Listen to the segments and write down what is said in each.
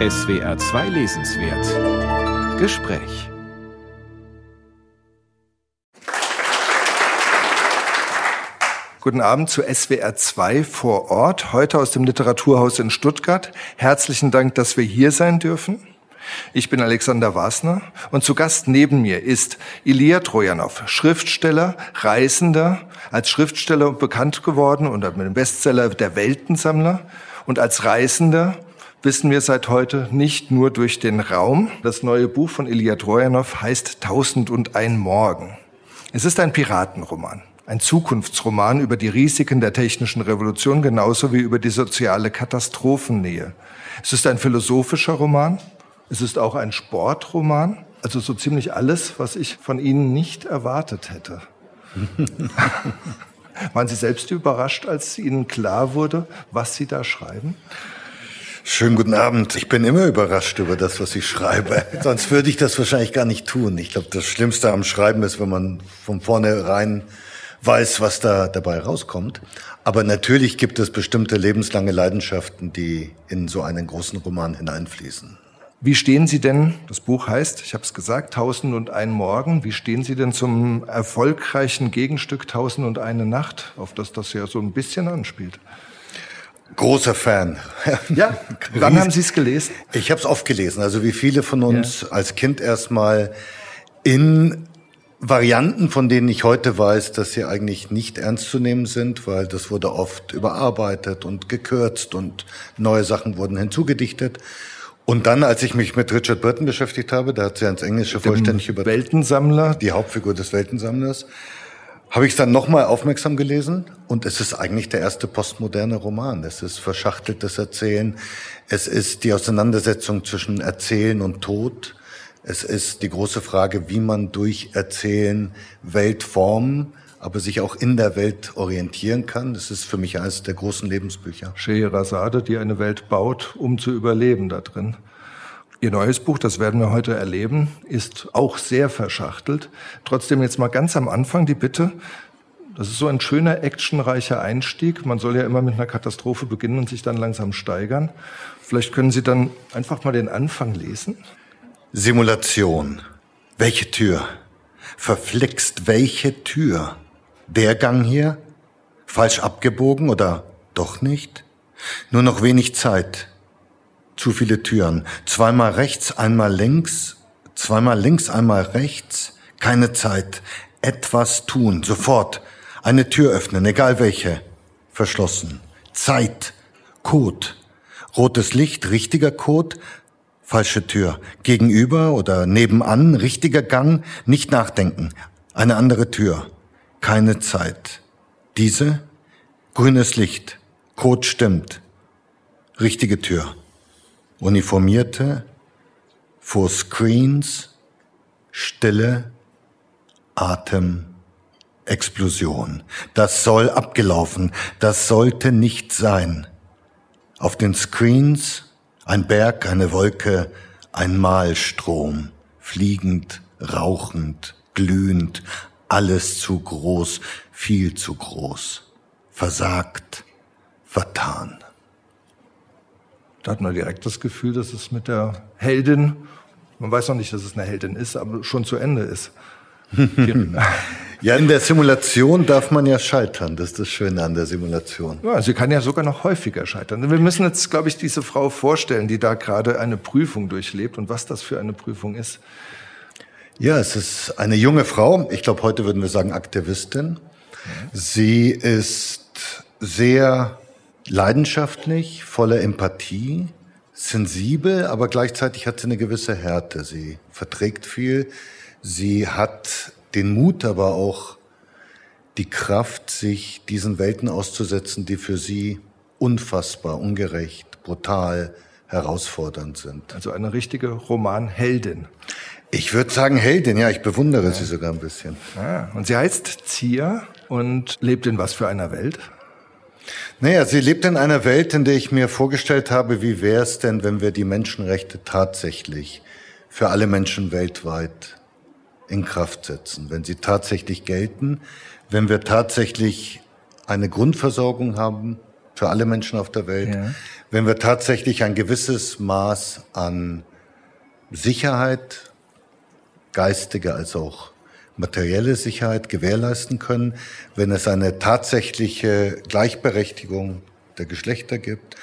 SWR 2 Lesenswert Gespräch Guten Abend zu SWR 2 vor Ort, heute aus dem Literaturhaus in Stuttgart. Herzlichen Dank, dass wir hier sein dürfen. Ich bin Alexander Wasner und zu Gast neben mir ist Ilya Trojanow, Schriftsteller, Reisender, als Schriftsteller bekannt geworden und mit dem Bestseller Der Weltensammler und als Reisender wissen wir seit heute nicht nur durch den Raum. Das neue Buch von Ilya Trojanow heißt Tausend und ein Morgen. Es ist ein Piratenroman, ein Zukunftsroman über die Risiken der technischen Revolution genauso wie über die soziale Katastrophennähe. Es ist ein philosophischer Roman, es ist auch ein Sportroman, also so ziemlich alles, was ich von Ihnen nicht erwartet hätte. Waren Sie selbst überrascht, als Ihnen klar wurde, was Sie da schreiben? Schönen guten Abend. Ich bin immer überrascht über das, was ich schreibe. Sonst würde ich das wahrscheinlich gar nicht tun. Ich glaube, das Schlimmste am Schreiben ist, wenn man von vornherein weiß, was da dabei rauskommt. Aber natürlich gibt es bestimmte lebenslange Leidenschaften, die in so einen großen Roman hineinfließen. Wie stehen Sie denn, das Buch heißt, ich habe es gesagt, Tausend und ein Morgen, wie stehen Sie denn zum erfolgreichen Gegenstück Tausend und eine Nacht, auf das das ja so ein bisschen anspielt? Großer Fan. Ja, wann haben Sie es gelesen? Ich habe es oft gelesen, also wie viele von uns ja. als Kind erstmal in Varianten, von denen ich heute weiß, dass sie eigentlich nicht ernst zu nehmen sind, weil das wurde oft überarbeitet und gekürzt und neue Sachen wurden hinzugedichtet. Und dann, als ich mich mit Richard Burton beschäftigt habe, da hat sie ins Englische vollständig über Weltensammler, die Hauptfigur des Weltensammlers, habe ich es dann nochmal aufmerksam gelesen und es ist eigentlich der erste postmoderne Roman. Es ist verschachteltes Erzählen, es ist die Auseinandersetzung zwischen Erzählen und Tod, es ist die große Frage, wie man durch Erzählen Welt formen, aber sich auch in der Welt orientieren kann. Das ist für mich eines der großen Lebensbücher. Scheherazade, die eine Welt baut, um zu überleben da drin. Ihr neues Buch, das werden wir heute erleben, ist auch sehr verschachtelt. Trotzdem jetzt mal ganz am Anfang die Bitte, das ist so ein schöner, actionreicher Einstieg. Man soll ja immer mit einer Katastrophe beginnen und sich dann langsam steigern. Vielleicht können Sie dann einfach mal den Anfang lesen. Simulation. Welche Tür? Verflixt, welche Tür? Der Gang hier? Falsch abgebogen oder doch nicht? Nur noch wenig Zeit. Zu viele Türen. Zweimal rechts, einmal links. Zweimal links, einmal rechts. Keine Zeit. Etwas tun. Sofort. Eine Tür öffnen, egal welche. Verschlossen. Zeit. Code. Rotes Licht, richtiger Code. Falsche Tür. Gegenüber oder nebenan, richtiger Gang. Nicht nachdenken. Eine andere Tür keine Zeit. Diese? Grünes Licht. Code stimmt. Richtige Tür. Uniformierte. Vor Screens. Stille. Atem. Explosion. Das soll abgelaufen. Das sollte nicht sein. Auf den Screens ein Berg, eine Wolke, ein Malstrom, fliegend, rauchend, glühend, alles zu groß, viel zu groß. Versagt, vertan. Da hat man direkt das Gefühl, dass es mit der Heldin, man weiß noch nicht, dass es eine Heldin ist, aber schon zu Ende ist. ja, in der Simulation darf man ja scheitern. Das ist das Schöne an der Simulation. Ja, sie kann ja sogar noch häufiger scheitern. Wir müssen jetzt, glaube ich, diese Frau vorstellen, die da gerade eine Prüfung durchlebt und was das für eine Prüfung ist. Ja, es ist eine junge Frau. Ich glaube, heute würden wir sagen Aktivistin. Sie ist sehr leidenschaftlich, voller Empathie, sensibel, aber gleichzeitig hat sie eine gewisse Härte. Sie verträgt viel. Sie hat den Mut, aber auch die Kraft, sich diesen Welten auszusetzen, die für sie unfassbar, ungerecht, brutal, herausfordernd sind. Also eine richtige Romanheldin. Ich würde sagen Heldin, ja, ich bewundere ja. sie sogar ein bisschen. Ah, und sie heißt Zia und lebt in was für einer Welt? Naja, sie lebt in einer Welt, in der ich mir vorgestellt habe, wie wäre es denn, wenn wir die Menschenrechte tatsächlich für alle Menschen weltweit in Kraft setzen, wenn sie tatsächlich gelten, wenn wir tatsächlich eine Grundversorgung haben, für alle Menschen auf der Welt, ja. wenn wir tatsächlich ein gewisses Maß an Sicherheit, geistige als auch materielle Sicherheit gewährleisten können, wenn es eine tatsächliche Gleichberechtigung der Geschlechter gibt.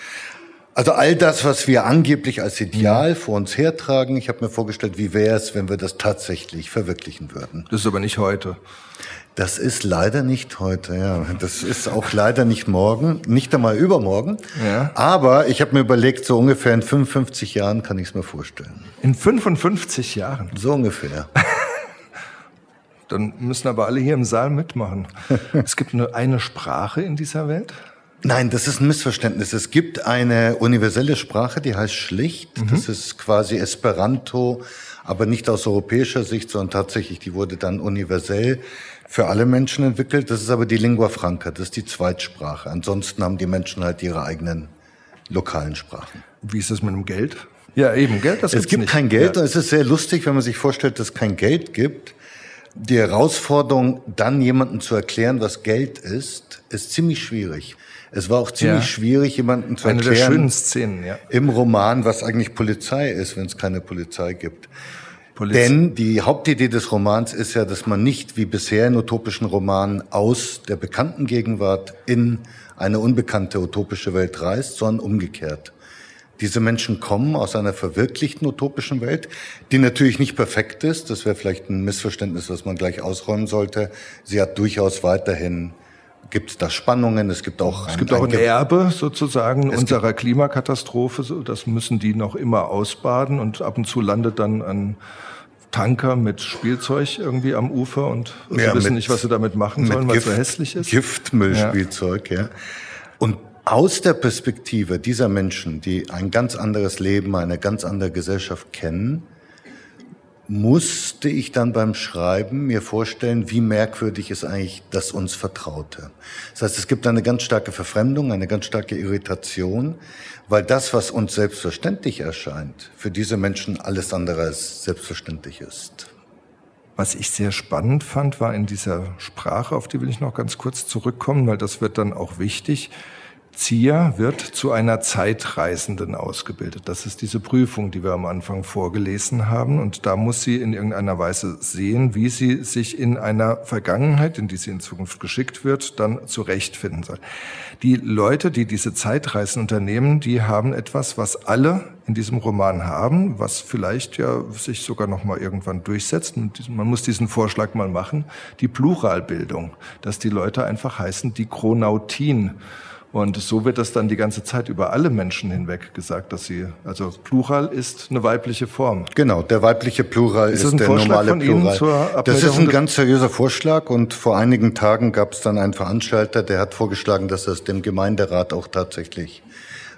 Also all das, was wir angeblich als Ideal mhm. vor uns hertragen, ich habe mir vorgestellt, wie wäre es, wenn wir das tatsächlich verwirklichen würden. Das ist aber nicht heute. Das ist leider nicht heute, ja. Das ist auch leider nicht morgen, nicht einmal übermorgen. Ja. Aber ich habe mir überlegt, so ungefähr in 55 Jahren kann ich es mir vorstellen. In 55 Jahren? So ungefähr. Dann müssen aber alle hier im Saal mitmachen. es gibt nur eine Sprache in dieser Welt? Nein, das ist ein Missverständnis. Es gibt eine universelle Sprache, die heißt schlicht. Mhm. Das ist quasi Esperanto, aber nicht aus europäischer Sicht, sondern tatsächlich, die wurde dann universell für alle Menschen entwickelt. Das ist aber die Lingua Franca, das ist die Zweitsprache. Ansonsten haben die Menschen halt ihre eigenen lokalen Sprachen. Wie ist das mit dem Geld? Ja, eben, Geld, das Es gibt nicht. kein Geld ja. und es ist sehr lustig, wenn man sich vorstellt, dass es kein Geld gibt. Die Herausforderung, dann jemandem zu erklären, was Geld ist, ist ziemlich schwierig. Es war auch ziemlich ja. schwierig, jemandem zu Eine erklären. Der schönen Szenen, ja. Im Roman, was eigentlich Polizei ist, wenn es keine Polizei gibt. Poliz Denn die Hauptidee des Romans ist ja, dass man nicht wie bisher in utopischen Romanen aus der bekannten Gegenwart in eine unbekannte utopische Welt reist, sondern umgekehrt. Diese Menschen kommen aus einer verwirklichten utopischen Welt, die natürlich nicht perfekt ist. Das wäre vielleicht ein Missverständnis, was man gleich ausräumen sollte. Sie hat durchaus weiterhin gibt es da Spannungen. Es gibt auch ein, es gibt auch ein, ein Erbe sozusagen unserer Klimakatastrophe. Das müssen die noch immer ausbaden und ab und zu landet dann ein Tanker mit Spielzeug irgendwie am Ufer und sie ja, wissen mit, nicht, was sie damit machen sollen, weil es so hässlich ist. Giftmüllspielzeug, ja. ja. Und aus der Perspektive dieser Menschen, die ein ganz anderes Leben, eine ganz andere Gesellschaft kennen, musste ich dann beim Schreiben mir vorstellen, wie merkwürdig ist eigentlich das uns Vertraute. Das heißt, es gibt eine ganz starke Verfremdung, eine ganz starke Irritation, weil das, was uns selbstverständlich erscheint, für diese Menschen alles andere als selbstverständlich ist. Was ich sehr spannend fand, war in dieser Sprache, auf die will ich noch ganz kurz zurückkommen, weil das wird dann auch wichtig, Zia wird zu einer Zeitreisenden ausgebildet. Das ist diese Prüfung, die wir am Anfang vorgelesen haben. Und da muss sie in irgendeiner Weise sehen, wie sie sich in einer Vergangenheit, in die sie in Zukunft geschickt wird, dann zurechtfinden soll. Die Leute, die diese Zeitreisen unternehmen, die haben etwas, was alle in diesem Roman haben, was vielleicht ja sich sogar noch mal irgendwann durchsetzt. Man muss diesen Vorschlag mal machen. Die Pluralbildung, dass die Leute einfach heißen die Chronautin. Und so wird das dann die ganze Zeit über alle Menschen hinweg gesagt, dass sie, also Plural ist eine weibliche Form. Genau, der weibliche Plural ist, ist der Vorschlag normale Plural. das ist ein ganz seriöser Vorschlag und vor einigen Tagen gab es dann einen Veranstalter, der hat vorgeschlagen, dass das dem Gemeinderat auch tatsächlich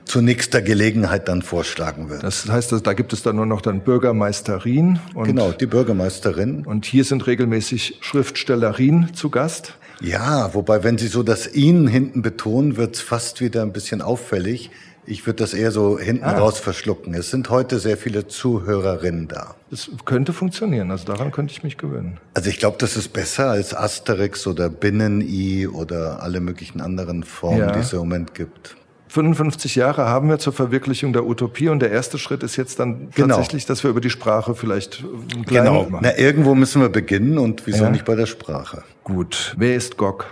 zu nächster Gelegenheit dann vorschlagen wird. Das heißt, da gibt es dann nur noch dann Bürgermeisterin. Und, genau, die Bürgermeisterin. Und hier sind regelmäßig Schriftstellerin zu Gast. Ja, wobei, wenn Sie so das Ihnen hinten betonen, wird es fast wieder ein bisschen auffällig. Ich würde das eher so hinten ah. raus verschlucken. Es sind heute sehr viele Zuhörerinnen da. Das könnte funktionieren, also daran könnte ich mich gewöhnen. Also ich glaube, das ist besser als Asterix oder Binnen-I oder alle möglichen anderen Formen, ja. die es im Moment gibt. 55 Jahre haben wir zur Verwirklichung der Utopie und der erste Schritt ist jetzt dann genau. tatsächlich, dass wir über die Sprache vielleicht genau. machen. Na, irgendwo müssen wir beginnen und wieso ja. nicht bei der Sprache? Gut. Wer ist GOG?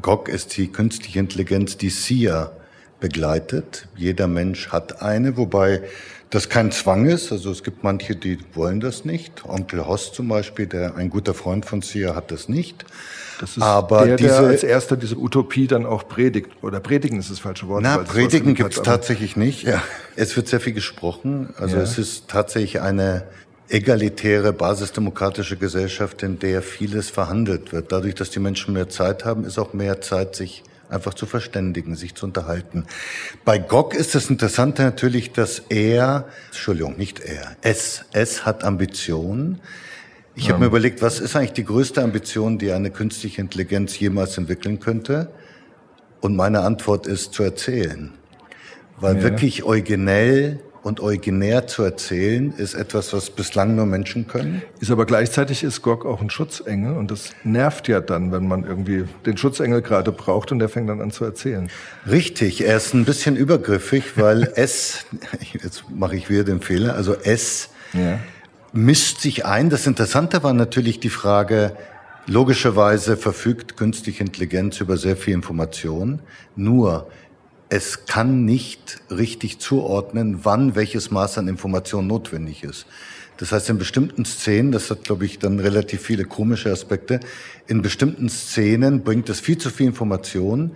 GOG ist die künstliche Intelligenz, die SIA begleitet. Jeder Mensch hat eine, wobei das kein Zwang ist. Also es gibt manche, die wollen das nicht. Onkel Hoss zum Beispiel, der ein guter Freund von SIA, hat das nicht. Das ist Aber der, diese, der als erster diese Utopie dann auch predigt. Oder predigen ist das falsche Wort. Na, predigen gibt es tatsächlich nicht. Ja. Es wird sehr viel gesprochen. Also ja. es ist tatsächlich eine egalitäre, basisdemokratische Gesellschaft, in der vieles verhandelt wird. Dadurch, dass die Menschen mehr Zeit haben, ist auch mehr Zeit, sich einfach zu verständigen, sich zu unterhalten. Bei Gog ist das Interessante natürlich, dass er, Entschuldigung, nicht er, es, es hat Ambitionen. Ich ja. habe mir überlegt, was ist eigentlich die größte Ambition, die eine künstliche Intelligenz jemals entwickeln könnte? Und meine Antwort ist zu erzählen. Weil ja. wirklich originell und originär zu erzählen, ist etwas, was bislang nur Menschen können. Ist aber gleichzeitig ist Gog auch ein Schutzengel und das nervt ja dann, wenn man irgendwie den Schutzengel gerade braucht und der fängt dann an zu erzählen. Richtig, er ist ein bisschen übergriffig, weil es, jetzt mache ich wieder den Fehler, also es ja. mischt sich ein. Das Interessante war natürlich die Frage, logischerweise verfügt künstliche Intelligenz über sehr viel Information, nur es kann nicht richtig zuordnen, wann welches Maß an Information notwendig ist. Das heißt, in bestimmten Szenen, das hat, glaube ich, dann relativ viele komische Aspekte, in bestimmten Szenen bringt es viel zu viel Information,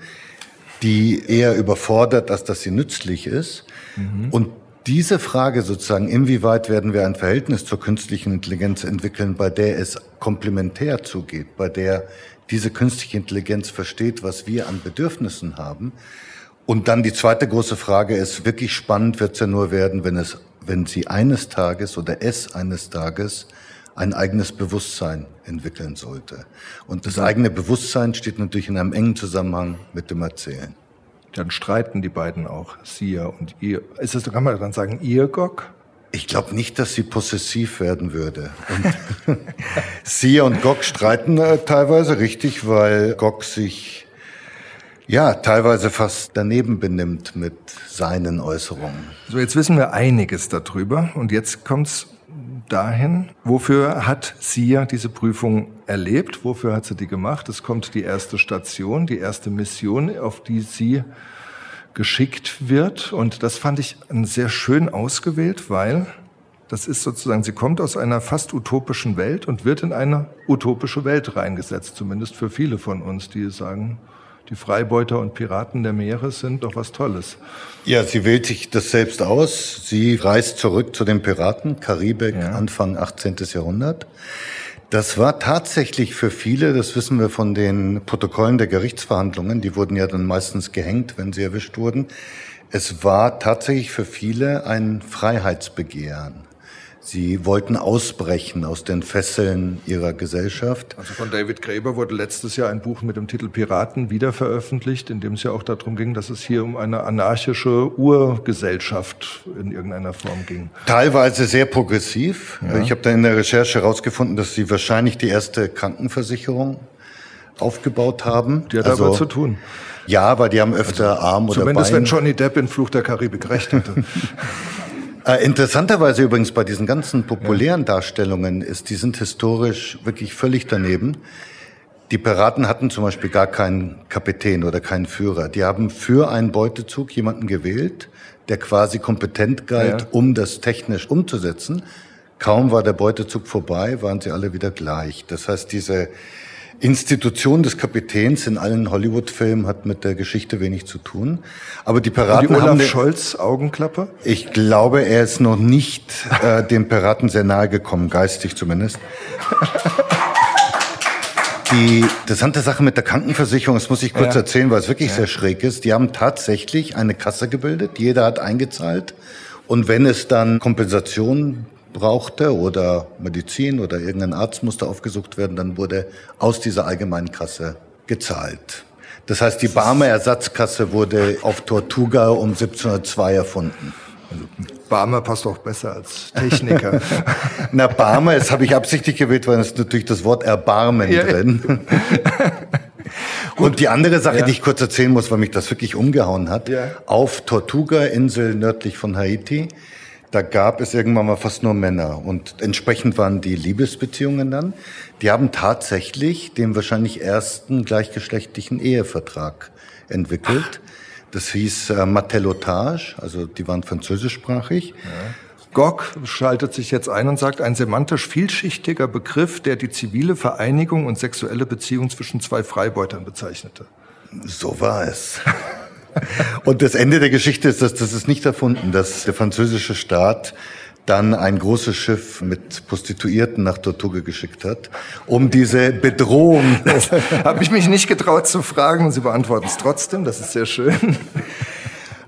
die eher überfordert, als dass sie nützlich ist. Mhm. Und diese Frage sozusagen, inwieweit werden wir ein Verhältnis zur künstlichen Intelligenz entwickeln, bei der es komplementär zugeht, bei der diese künstliche Intelligenz versteht, was wir an Bedürfnissen haben, und dann die zweite große Frage ist, wirklich spannend wird es ja nur werden, wenn es, wenn sie eines Tages oder es eines Tages ein eigenes Bewusstsein entwickeln sollte. Und das eigene Bewusstsein steht natürlich in einem engen Zusammenhang mit dem Erzählen. Dann streiten die beiden auch, Sia und ihr. Ist es, kann man dann sagen, ihr Gog? Ich glaube nicht, dass sie possessiv werden würde. Und Sia und Gog streiten äh, teilweise richtig, weil Gog sich ja, teilweise fast daneben benimmt mit seinen Äußerungen. So, jetzt wissen wir einiges darüber und jetzt kommt's dahin, wofür hat sie ja diese Prüfung erlebt, wofür hat sie die gemacht? Es kommt die erste Station, die erste Mission, auf die sie geschickt wird und das fand ich sehr schön ausgewählt, weil das ist sozusagen, sie kommt aus einer fast utopischen Welt und wird in eine utopische Welt reingesetzt, zumindest für viele von uns, die sagen, die Freibeuter und Piraten der Meere sind doch was Tolles. Ja, sie wählt sich das selbst aus. Sie reist zurück zu den Piraten, Karibik, ja. Anfang 18. Jahrhundert. Das war tatsächlich für viele, das wissen wir von den Protokollen der Gerichtsverhandlungen, die wurden ja dann meistens gehängt, wenn sie erwischt wurden. Es war tatsächlich für viele ein Freiheitsbegehren. Sie wollten ausbrechen aus den Fesseln ihrer Gesellschaft. Also von David Graeber wurde letztes Jahr ein Buch mit dem Titel Piraten wieder veröffentlicht, in dem es ja auch darum ging, dass es hier um eine anarchische Urgesellschaft in irgendeiner Form ging. Teilweise sehr progressiv. Ja. Ich habe da in der Recherche herausgefunden, dass sie wahrscheinlich die erste Krankenversicherung aufgebaut haben. Die hat also, aber zu tun. Ja, weil die haben öfter also, Arm oder Zumindest Bein. wenn Johnny Depp in Fluch der Karibik recht hatte. Äh, interessanterweise übrigens bei diesen ganzen populären. Darstellungen ist, die sind historisch wirklich völlig daneben. Die Piraten hatten zum Beispiel gar keinen Kapitän oder keinen Führer. Die haben für einen Beutezug jemanden gewählt, der quasi kompetent galt, ja. um das technisch umzusetzen. Kaum war der Beutezug vorbei, waren sie alle wieder gleich. Das heißt, diese Institution des Kapitäns in allen Hollywood-Filmen hat mit der Geschichte wenig zu tun. Aber die Piraten Und die Olaf haben Scholz Augenklappe? Ich glaube, er ist noch nicht äh, dem Piraten sehr nahe gekommen, geistig zumindest. Die interessante Sache mit der Krankenversicherung, das muss ich kurz ja. erzählen, weil es wirklich ja. sehr schräg ist. Die haben tatsächlich eine Kasse gebildet. Jeder hat eingezahlt. Und wenn es dann Kompensation brauchte oder Medizin oder irgendein Arzt musste aufgesucht werden, dann wurde aus dieser allgemeinen Kasse gezahlt. Das heißt, die Barmer Ersatzkasse wurde auf Tortuga um 1702 erfunden. Also Barmer passt auch besser als Techniker. Na, Barmer, das habe ich absichtlich gewählt, weil es natürlich das Wort Erbarmen ja. drin. Und die andere Sache, ja. die ich kurz erzählen muss, weil mich das wirklich umgehauen hat, ja. auf Tortuga, Insel nördlich von Haiti, da gab es irgendwann mal fast nur Männer und entsprechend waren die Liebesbeziehungen dann. Die haben tatsächlich den wahrscheinlich ersten gleichgeschlechtlichen Ehevertrag entwickelt. Das hieß äh, Matelotage, also die waren französischsprachig. Ja. Gog schaltet sich jetzt ein und sagt, ein semantisch vielschichtiger Begriff, der die zivile Vereinigung und sexuelle Beziehung zwischen zwei Freibeutern bezeichnete. So war es. Und das Ende der Geschichte ist, dass das ist nicht erfunden, dass der französische Staat dann ein großes Schiff mit Prostituierten nach Tortuga geschickt hat, um diese Bedrohung. Das habe ich mich nicht getraut zu fragen und Sie beantworten es trotzdem. Das ist sehr schön.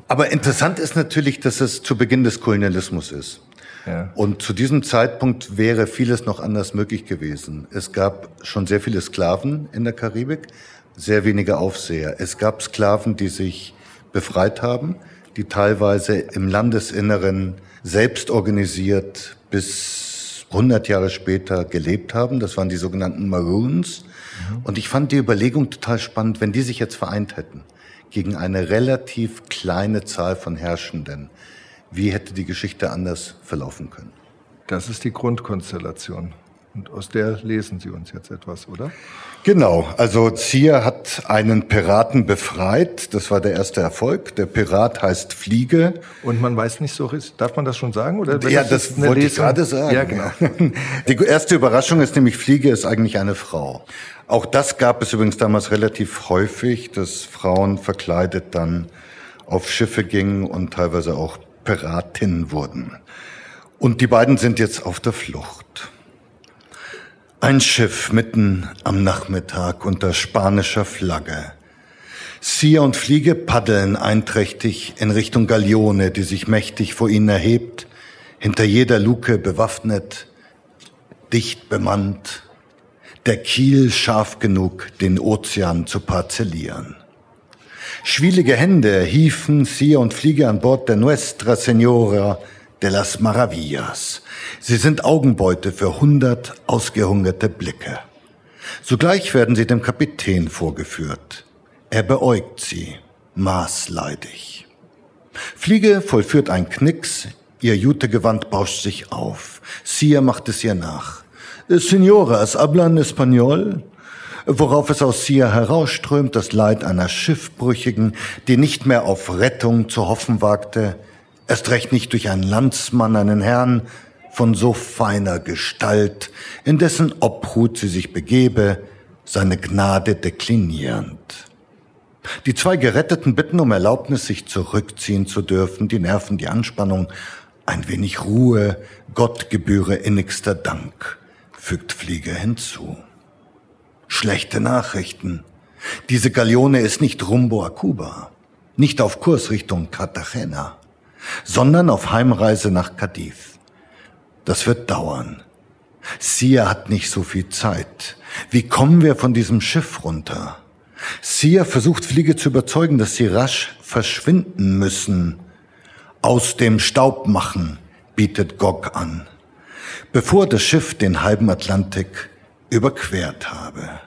Aber interessant ist natürlich, dass es zu Beginn des Kolonialismus ist. Ja. Und zu diesem Zeitpunkt wäre vieles noch anders möglich gewesen. Es gab schon sehr viele Sklaven in der Karibik, sehr wenige Aufseher. Es gab Sklaven, die sich befreit haben, die teilweise im Landesinneren selbst organisiert bis 100 Jahre später gelebt haben. Das waren die sogenannten Maroons. Mhm. Und ich fand die Überlegung total spannend, wenn die sich jetzt vereint hätten gegen eine relativ kleine Zahl von Herrschenden, wie hätte die Geschichte anders verlaufen können? Das ist die Grundkonstellation. Und aus der lesen Sie uns jetzt etwas, oder? Genau. Also Zier hat einen Piraten befreit. Das war der erste Erfolg. Der Pirat heißt Fliege. Und man weiß nicht so, darf man das schon sagen? Oder ja, das, das wollte Lesung? ich gerade sagen. Ja, genau. Die erste Überraschung ist nämlich, Fliege ist eigentlich eine Frau. Auch das gab es übrigens damals relativ häufig, dass Frauen verkleidet dann auf Schiffe gingen und teilweise auch Piratinnen wurden. Und die beiden sind jetzt auf der Flucht. Ein Schiff mitten am Nachmittag unter spanischer Flagge. Sia und Fliege paddeln einträchtig in Richtung Galeone, die sich mächtig vor ihnen erhebt, hinter jeder Luke bewaffnet, dicht bemannt, der Kiel scharf genug, den Ozean zu parzellieren. Schwielige Hände hiefen Sia und Fliege an Bord der Nuestra Senora de las Maravillas. Sie sind Augenbeute für hundert ausgehungerte Blicke. Sogleich werden sie dem Kapitän vorgeführt. Er beäugt sie, maßleidig. Fliege vollführt ein Knicks, ihr Jutegewand bauscht sich auf. Sia macht es ihr nach. Señoras, hablan español? Worauf es aus Sia herausströmt, das Leid einer Schiffbrüchigen, die nicht mehr auf Rettung zu hoffen wagte, erst recht nicht durch einen Landsmann, einen Herrn von so feiner Gestalt, in dessen Obhut sie sich begebe, seine Gnade deklinierend. Die zwei Geretteten bitten um Erlaubnis, sich zurückziehen zu dürfen, die nerven die Anspannung, ein wenig Ruhe, Gott gebühre innigster Dank fügt Flieger hinzu. Schlechte Nachrichten. Diese Galeone ist nicht rumbo a Cuba, nicht auf Kurs Richtung Cartagena, sondern auf Heimreise nach Cadiz. Das wird dauern. Sia hat nicht so viel Zeit. Wie kommen wir von diesem Schiff runter? Sia versucht Fliege zu überzeugen, dass sie rasch verschwinden müssen. Aus dem Staub machen, bietet Gog an bevor das Schiff den halben Atlantik überquert habe.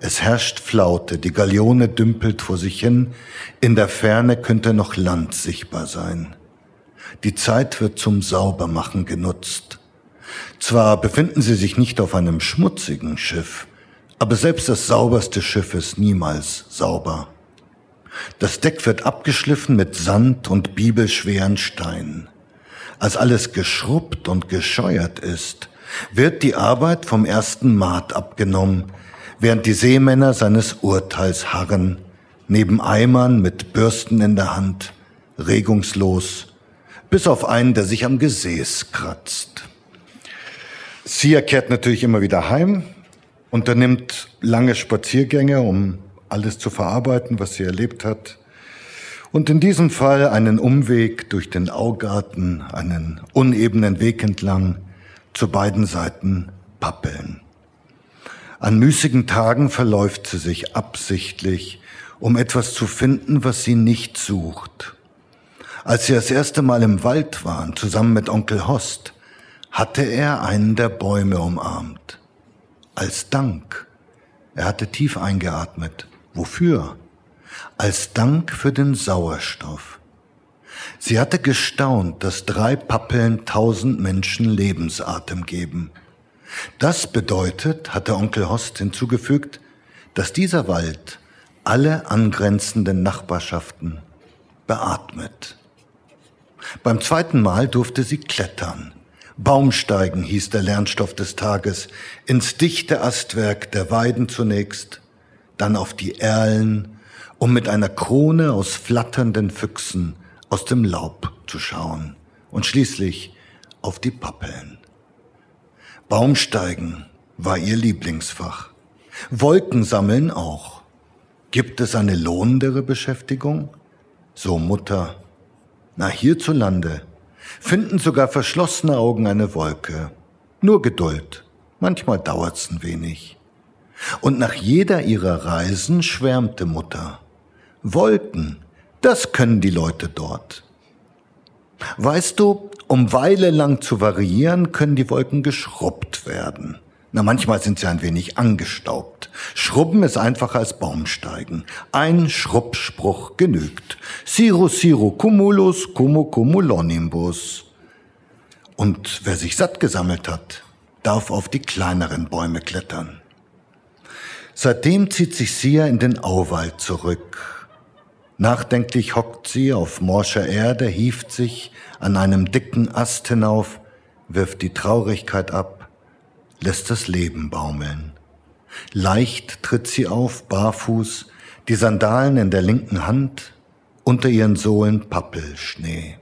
Es herrscht Flaute, die Galeone dümpelt vor sich hin, in der Ferne könnte noch Land sichtbar sein. Die Zeit wird zum Saubermachen genutzt. Zwar befinden sie sich nicht auf einem schmutzigen Schiff, aber selbst das sauberste Schiff ist niemals sauber. Das Deck wird abgeschliffen mit Sand und bibelschweren Steinen als alles geschrubbt und gescheuert ist, wird die Arbeit vom ersten Maat abgenommen, während die Seemänner seines Urteils harren, neben Eimern mit Bürsten in der Hand, regungslos, bis auf einen, der sich am Gesäß kratzt. Sia kehrt natürlich immer wieder heim, unternimmt lange Spaziergänge, um alles zu verarbeiten, was sie erlebt hat, und in diesem Fall einen Umweg durch den Augarten, einen unebenen Weg entlang, zu beiden Seiten Pappeln. An müßigen Tagen verläuft sie sich absichtlich, um etwas zu finden, was sie nicht sucht. Als sie das erste Mal im Wald waren, zusammen mit Onkel Host, hatte er einen der Bäume umarmt. Als Dank. Er hatte tief eingeatmet. Wofür? als Dank für den Sauerstoff. Sie hatte gestaunt, dass drei Pappeln tausend Menschen Lebensatem geben. Das bedeutet, hatte Onkel Host hinzugefügt, dass dieser Wald alle angrenzenden Nachbarschaften beatmet. Beim zweiten Mal durfte sie klettern. Baumsteigen hieß der Lernstoff des Tages, ins dichte Astwerk der Weiden zunächst, dann auf die Erlen, um mit einer Krone aus flatternden Füchsen aus dem Laub zu schauen und schließlich auf die Pappeln. Baumsteigen war ihr Lieblingsfach. Wolken sammeln auch. Gibt es eine lohnendere Beschäftigung? So Mutter. Na, hierzulande finden sogar verschlossene Augen eine Wolke. Nur Geduld. Manchmal dauert's ein wenig. Und nach jeder ihrer Reisen schwärmte Mutter. Wolken, Das können die Leute dort. Weißt du, um Weile lang zu variieren, können die Wolken geschrubbt werden. Na, manchmal sind sie ein wenig angestaubt. Schrubben ist einfacher als Baumsteigen. Ein Schrubbspruch genügt. Siro siro cumulus como cumulonimbus. Und wer sich satt gesammelt hat, darf auf die kleineren Bäume klettern. Seitdem zieht sich Sia in den Auwald zurück. Nachdenklich hockt sie auf morscher Erde, hieft sich an einem dicken Ast hinauf, wirft die Traurigkeit ab lässt das Leben baumeln. Leicht tritt sie auf, barfuß, die Sandalen in der linken Hand, unter ihren Sohlen Pappelschnee.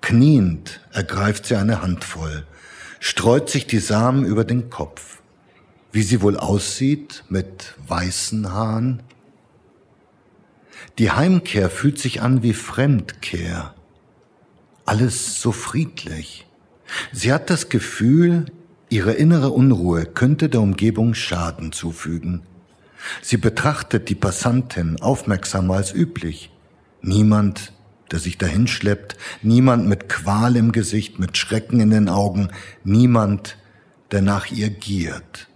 Kniend ergreift sie eine Handvoll, streut sich die Samen über den Kopf. Wie sie wohl aussieht mit weißen Haaren. Die Heimkehr fühlt sich an wie Fremdkehr. Alles so friedlich. Sie hat das Gefühl, Ihre innere Unruhe könnte der Umgebung Schaden zufügen. Sie betrachtet die Passantin aufmerksamer als üblich. Niemand, der sich dahin schleppt, niemand mit Qual im Gesicht, mit Schrecken in den Augen, niemand, der nach ihr giert.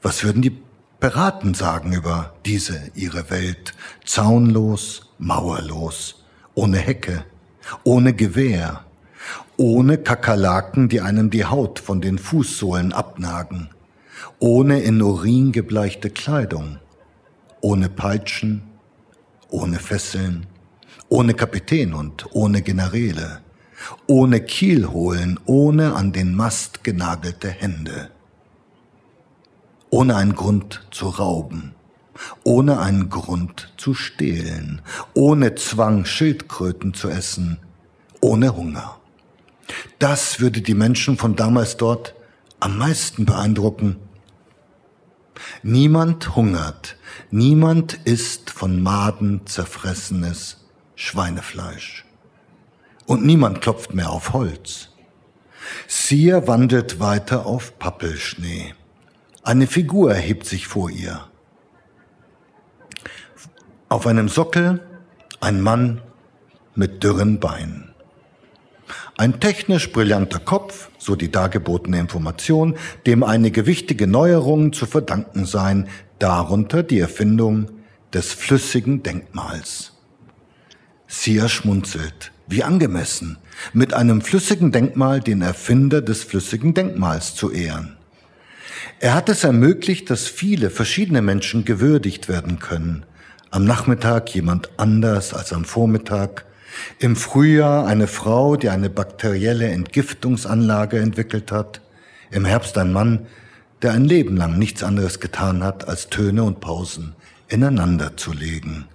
Was würden die Piraten sagen über diese ihre Welt? Zaunlos, mauerlos, ohne Hecke, ohne Gewehr, ohne Kakerlaken, die einem die Haut von den Fußsohlen abnagen, ohne in Urin gebleichte Kleidung, ohne Peitschen, ohne Fesseln, ohne Kapitän und ohne Generäle, ohne Kielholen, ohne an den Mast genagelte Hände, ohne einen Grund zu rauben, ohne einen Grund zu stehlen, ohne Zwang Schildkröten zu essen, ohne Hunger. Das würde die Menschen von damals dort am meisten beeindrucken. Niemand hungert, niemand isst von Maden zerfressenes Schweinefleisch. Und niemand klopft mehr auf Holz. Sia wandelt weiter auf Pappelschnee. Eine Figur erhebt sich vor ihr. Auf einem Sockel ein Mann mit dürren Beinen. Ein technisch brillanter Kopf, so die dargebotene Information, dem einige wichtige Neuerungen zu verdanken seien, darunter die Erfindung des flüssigen Denkmals. Sia schmunzelt, wie angemessen, mit einem flüssigen Denkmal den Erfinder des flüssigen Denkmals zu ehren. Er hat es ermöglicht, dass viele verschiedene Menschen gewürdigt werden können. Am Nachmittag jemand anders als am Vormittag, im Frühjahr eine Frau, die eine bakterielle Entgiftungsanlage entwickelt hat. Im Herbst ein Mann, der ein Leben lang nichts anderes getan hat, als Töne und Pausen ineinander zu legen.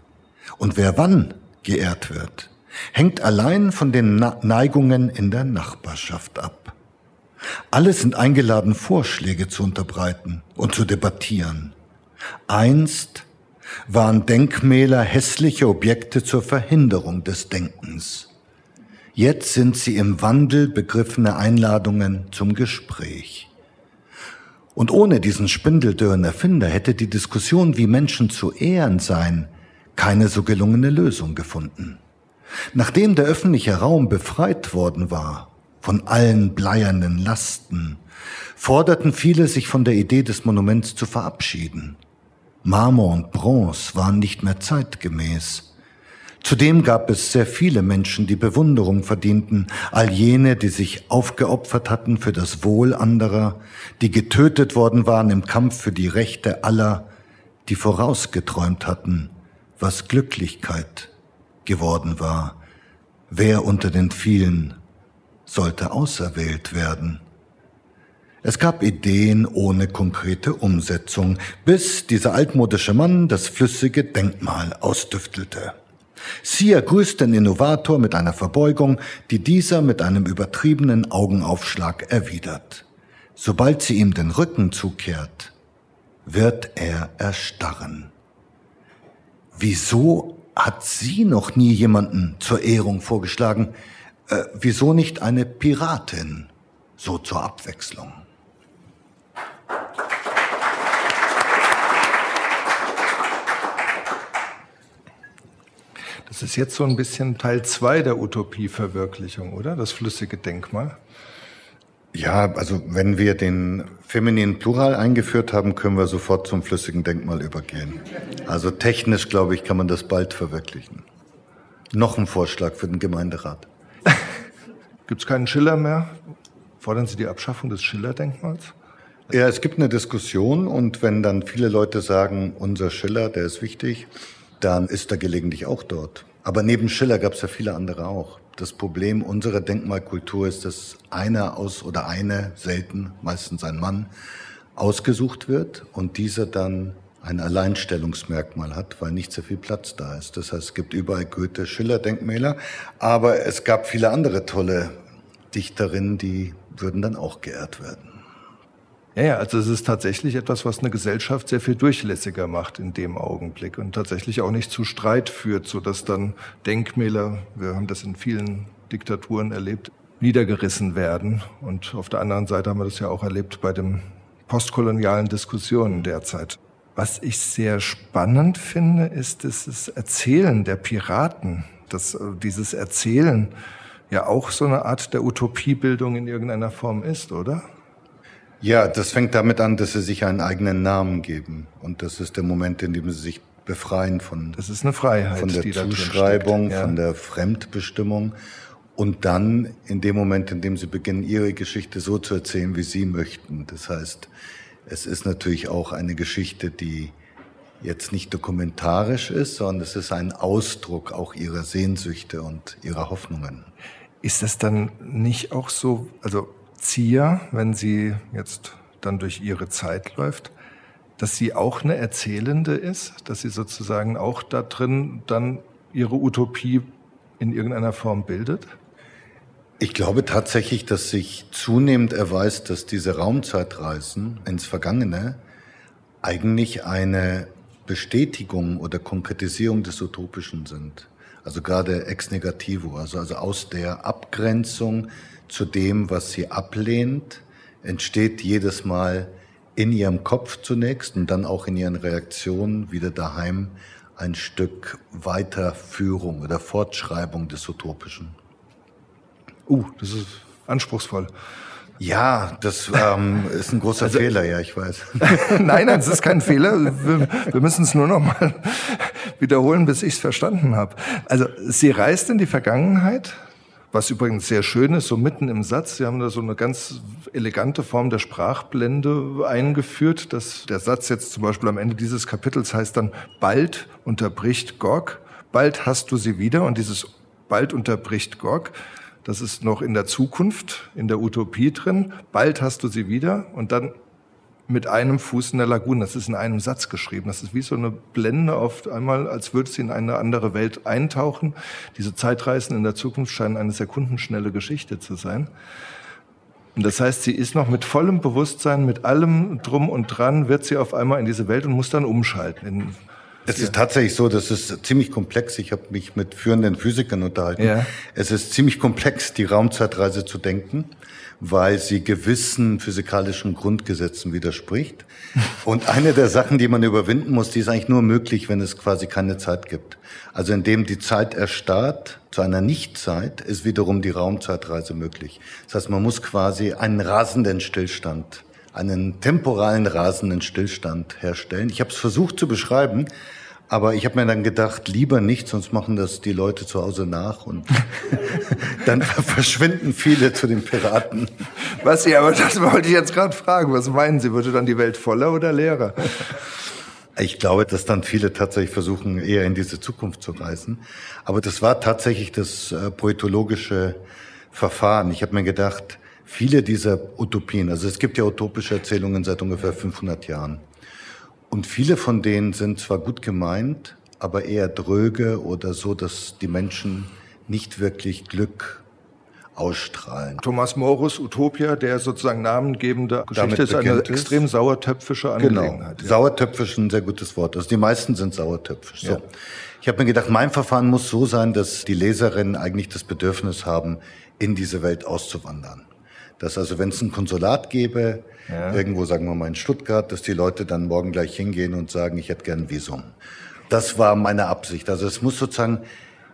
Und wer wann geehrt wird, hängt allein von den Neigungen in der Nachbarschaft ab. Alle sind eingeladen, Vorschläge zu unterbreiten und zu debattieren. Einst waren Denkmäler hässliche Objekte zur Verhinderung des Denkens. Jetzt sind sie im Wandel begriffene Einladungen zum Gespräch. Und ohne diesen spindeldürren Erfinder hätte die Diskussion, wie Menschen zu ehren seien, keine so gelungene Lösung gefunden. Nachdem der öffentliche Raum befreit worden war von allen bleiernen Lasten, forderten viele sich von der Idee des Monuments zu verabschieden. Marmor und Bronze waren nicht mehr zeitgemäß. Zudem gab es sehr viele Menschen, die Bewunderung verdienten, all jene, die sich aufgeopfert hatten für das Wohl anderer, die getötet worden waren im Kampf für die Rechte aller, die vorausgeträumt hatten, was Glücklichkeit geworden war. Wer unter den vielen sollte auserwählt werden? Es gab Ideen ohne konkrete Umsetzung, bis dieser altmodische Mann das flüssige Denkmal ausdüftelte. Sia grüßt den Innovator mit einer Verbeugung, die dieser mit einem übertriebenen Augenaufschlag erwidert. Sobald sie ihm den Rücken zukehrt, wird er erstarren. Wieso hat sie noch nie jemanden zur Ehrung vorgeschlagen? Äh, wieso nicht eine Piratin? So zur Abwechslung. Das ist jetzt so ein bisschen Teil zwei der Utopieverwirklichung, oder? Das flüssige Denkmal. Ja, also wenn wir den femininen Plural eingeführt haben, können wir sofort zum flüssigen Denkmal übergehen. Also technisch, glaube ich, kann man das bald verwirklichen. Noch ein Vorschlag für den Gemeinderat. Gibt es keinen Schiller mehr? Fordern Sie die Abschaffung des Schiller-Denkmals? Ja, es gibt eine Diskussion und wenn dann viele Leute sagen, unser Schiller, der ist wichtig, dann ist er gelegentlich auch dort. Aber neben Schiller gab es ja viele andere auch. Das Problem unserer Denkmalkultur ist, dass einer aus oder eine, selten, meistens ein Mann, ausgesucht wird und dieser dann ein Alleinstellungsmerkmal hat, weil nicht so viel Platz da ist. Das heißt, es gibt überall Goethe, Schiller-Denkmäler, aber es gab viele andere tolle Dichterinnen, die würden dann auch geehrt werden. Ja, ja, also es ist tatsächlich etwas, was eine Gesellschaft sehr viel durchlässiger macht in dem Augenblick und tatsächlich auch nicht zu Streit führt, so dass dann Denkmäler, wir haben das in vielen Diktaturen erlebt, niedergerissen werden. Und auf der anderen Seite haben wir das ja auch erlebt bei den postkolonialen Diskussionen derzeit. Was ich sehr spannend finde, ist das Erzählen der Piraten, dass äh, dieses Erzählen ja auch so eine Art der Utopiebildung in irgendeiner Form ist, oder? Ja, das fängt damit an, dass sie sich einen eigenen Namen geben. Und das ist der Moment, in dem sie sich befreien von, das ist eine Freiheit, von der Zuschreibung, ja. von der Fremdbestimmung. Und dann in dem Moment, in dem sie beginnen, ihre Geschichte so zu erzählen, wie sie möchten. Das heißt, es ist natürlich auch eine Geschichte, die jetzt nicht dokumentarisch ist, sondern es ist ein Ausdruck auch ihrer Sehnsüchte und ihrer Hoffnungen. Ist das dann nicht auch so, also Zia, wenn sie jetzt dann durch ihre Zeit läuft, dass sie auch eine Erzählende ist, dass sie sozusagen auch da drin dann ihre Utopie in irgendeiner Form bildet? Ich glaube tatsächlich, dass sich zunehmend erweist, dass diese Raumzeitreisen ins Vergangene eigentlich eine Bestätigung oder Konkretisierung des Utopischen sind. Also gerade ex negativo, also, also aus der Abgrenzung zu dem, was sie ablehnt, entsteht jedes Mal in ihrem Kopf zunächst und dann auch in ihren Reaktionen wieder daheim ein Stück Weiterführung oder Fortschreibung des Utopischen. Uh, das ist anspruchsvoll. Ja, das ähm, ist ein großer also, Fehler, ja, ich weiß. nein, nein, es ist kein Fehler. Wir, wir müssen es nur noch mal wiederholen, bis ich es verstanden habe. Also sie reist in die Vergangenheit, was übrigens sehr schön ist, so mitten im Satz. Sie haben da so eine ganz elegante Form der Sprachblende eingeführt, dass der Satz jetzt zum Beispiel am Ende dieses Kapitels heißt dann, bald unterbricht Gog, bald hast du sie wieder. Und dieses bald unterbricht Gog, das ist noch in der Zukunft, in der Utopie drin. Bald hast du sie wieder. Und dann mit einem Fuß in der Lagune. Das ist in einem Satz geschrieben. Das ist wie so eine Blende auf einmal, als würde sie in eine andere Welt eintauchen. Diese Zeitreisen in der Zukunft scheinen eine sekundenschnelle Geschichte zu sein. Und das heißt, sie ist noch mit vollem Bewusstsein, mit allem drum und dran, wird sie auf einmal in diese Welt und muss dann umschalten. In es ist tatsächlich so, das ist ziemlich komplex. Ich habe mich mit führenden Physikern unterhalten. Ja. Es ist ziemlich komplex, die Raumzeitreise zu denken weil sie gewissen physikalischen Grundgesetzen widerspricht. Und eine der Sachen, die man überwinden muss, die ist eigentlich nur möglich, wenn es quasi keine Zeit gibt. Also indem die Zeit erstarrt zu einer Nichtzeit, ist wiederum die Raumzeitreise möglich. Das heißt, man muss quasi einen rasenden Stillstand, einen temporalen rasenden Stillstand herstellen. Ich habe es versucht zu beschreiben, aber ich habe mir dann gedacht, lieber nicht, sonst machen das die Leute zu Hause nach und dann verschwinden viele zu den Piraten. Was Sie, aber das wollte ich jetzt gerade fragen. Was meinen Sie, würde dann die Welt voller oder leerer? Ich glaube, dass dann viele tatsächlich versuchen, eher in diese Zukunft zu reisen. Aber das war tatsächlich das äh, poetologische Verfahren. Ich habe mir gedacht, viele dieser Utopien, also es gibt ja utopische Erzählungen seit ungefähr 500 Jahren. Und viele von denen sind zwar gut gemeint, aber eher dröge oder so, dass die Menschen nicht wirklich Glück ausstrahlen. Thomas Morus Utopia, der sozusagen namengebende Geschichte, ist eine extrem sauertöpfische genau. Angelegenheit. Genau. Ja. Sauertöpfisch ein sehr gutes Wort. Also die meisten sind sauertöpfisch. So. Ja. Ich habe mir gedacht, mein Verfahren muss so sein, dass die Leserinnen eigentlich das Bedürfnis haben, in diese Welt auszuwandern. Dass also, wenn es ein Konsulat gäbe, ja. irgendwo, sagen wir mal in Stuttgart, dass die Leute dann morgen gleich hingehen und sagen, ich hätte gern ein Visum. Das war meine Absicht. Also es muss sozusagen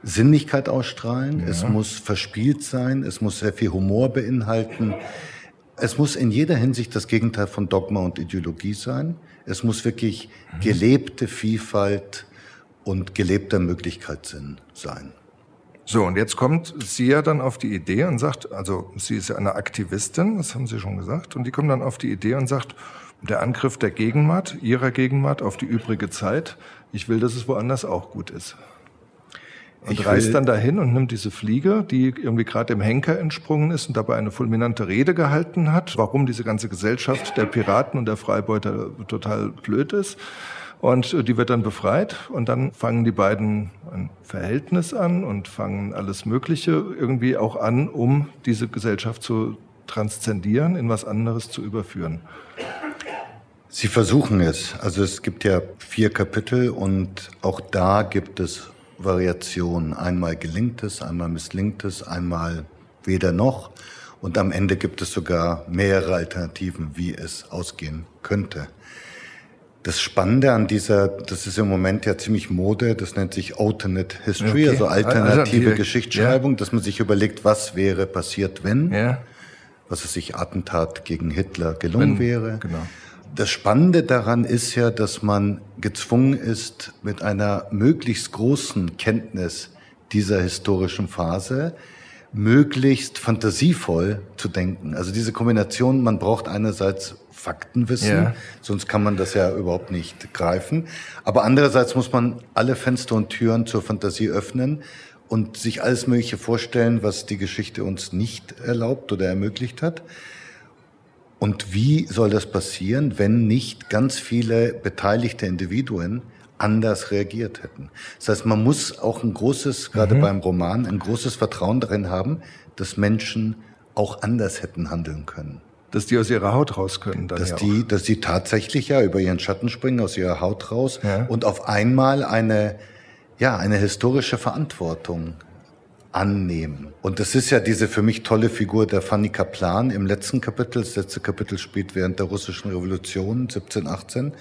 Sinnlichkeit ausstrahlen, ja. es muss verspielt sein, es muss sehr viel Humor beinhalten. Es muss in jeder Hinsicht das Gegenteil von Dogma und Ideologie sein. Es muss wirklich mhm. gelebte Vielfalt und gelebter Möglichkeitssinn sein. So, und jetzt kommt sie ja dann auf die Idee und sagt, also sie ist ja eine Aktivistin, das haben Sie schon gesagt, und die kommt dann auf die Idee und sagt, der Angriff der Gegenwart, ihrer Gegenwart auf die übrige Zeit, ich will, dass es woanders auch gut ist. Und ich reist dann dahin und nimmt diese Fliege, die irgendwie gerade dem Henker entsprungen ist und dabei eine fulminante Rede gehalten hat, warum diese ganze Gesellschaft der Piraten und der Freibeuter total blöd ist. Und die wird dann befreit und dann fangen die beiden ein Verhältnis an und fangen alles Mögliche irgendwie auch an, um diese Gesellschaft zu transzendieren, in was anderes zu überführen. Sie versuchen es. Also es gibt ja vier Kapitel und auch da gibt es Variationen. Einmal gelingt es, einmal misslingt es, einmal weder noch. Und am Ende gibt es sogar mehrere Alternativen, wie es ausgehen könnte. Das Spannende an dieser, das ist im Moment ja ziemlich Mode, das nennt sich Alternate History, okay. also alternative also, Geschichtsschreibung, ja. dass man sich überlegt, was wäre passiert, wenn, ja. was es sich Attentat gegen Hitler gelungen wenn, wäre. Genau. Das Spannende daran ist ja, dass man gezwungen ist, mit einer möglichst großen Kenntnis dieser historischen Phase möglichst fantasievoll zu denken. Also diese Kombination, man braucht einerseits Faktenwissen, ja. sonst kann man das ja überhaupt nicht greifen. Aber andererseits muss man alle Fenster und Türen zur Fantasie öffnen und sich alles Mögliche vorstellen, was die Geschichte uns nicht erlaubt oder ermöglicht hat. Und wie soll das passieren, wenn nicht ganz viele beteiligte Individuen anders reagiert hätten? Das heißt, man muss auch ein großes, gerade mhm. beim Roman, ein großes Vertrauen darin haben, dass Menschen auch anders hätten handeln können. Dass die aus ihrer Haut raus können. Dann dass, ja die, dass die tatsächlich ja über ihren Schatten springen, aus ihrer Haut raus ja. und auf einmal eine, ja, eine historische Verantwortung annehmen. Und das ist ja diese für mich tolle Figur der Fanny Kaplan im letzten Kapitel. Das letzte Kapitel spielt während der russischen Revolution 1718.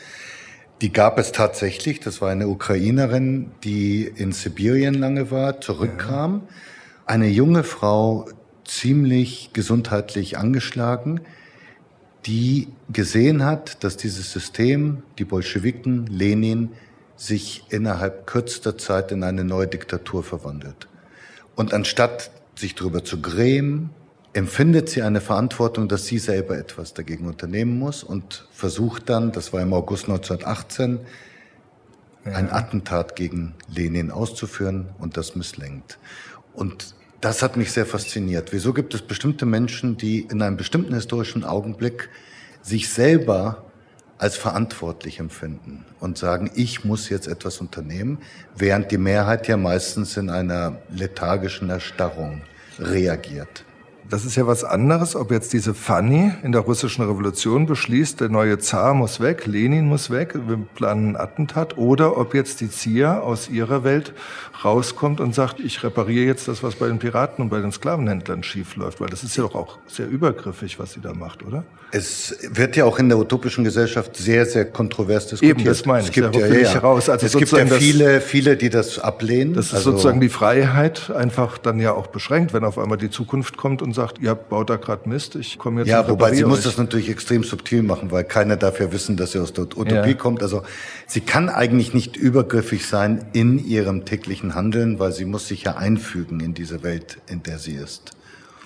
Die gab es tatsächlich. Das war eine Ukrainerin, die in Sibirien lange war, zurückkam. Eine junge Frau, ziemlich gesundheitlich angeschlagen, die gesehen hat, dass dieses System, die Bolschewiken, Lenin, sich innerhalb kürzester Zeit in eine neue Diktatur verwandelt. Und anstatt sich darüber zu grämen, empfindet sie eine Verantwortung, dass sie selber etwas dagegen unternehmen muss und versucht dann, das war im August 1918, ja. ein Attentat gegen Lenin auszuführen und das misslingt. Und das hat mich sehr fasziniert. Wieso gibt es bestimmte Menschen, die in einem bestimmten historischen Augenblick sich selber als verantwortlich empfinden und sagen, ich muss jetzt etwas unternehmen, während die Mehrheit ja meistens in einer lethargischen Erstarrung reagiert. Das ist ja was anderes, ob jetzt diese Fanny in der russischen Revolution beschließt, der neue Zar muss weg, Lenin muss weg, wir planen ein Attentat, oder ob jetzt die Zia aus ihrer Welt rauskommt und sagt, ich repariere jetzt das, was bei den Piraten und bei den Sklavenhändlern schief läuft, weil das ist ja doch auch sehr übergriffig, was sie da macht, oder? Es wird ja auch in der utopischen Gesellschaft sehr, sehr kontrovers diskutiert. Eben, das meine ich. Es gibt ja, ja, ja. Heraus. Also es gibt ja viele, viele, die das ablehnen. Das ist also sozusagen die Freiheit einfach dann ja auch beschränkt, wenn auf einmal die Zukunft kommt und sagt, ihr baut da gerade Mist, ich komme jetzt Ja, wobei sie muss das natürlich extrem subtil machen, weil keiner darf ja wissen, dass sie aus der Utopie ja. kommt. Also sie kann eigentlich nicht übergriffig sein in ihrem täglichen Handeln, weil sie muss sich ja einfügen in diese Welt, in der sie ist.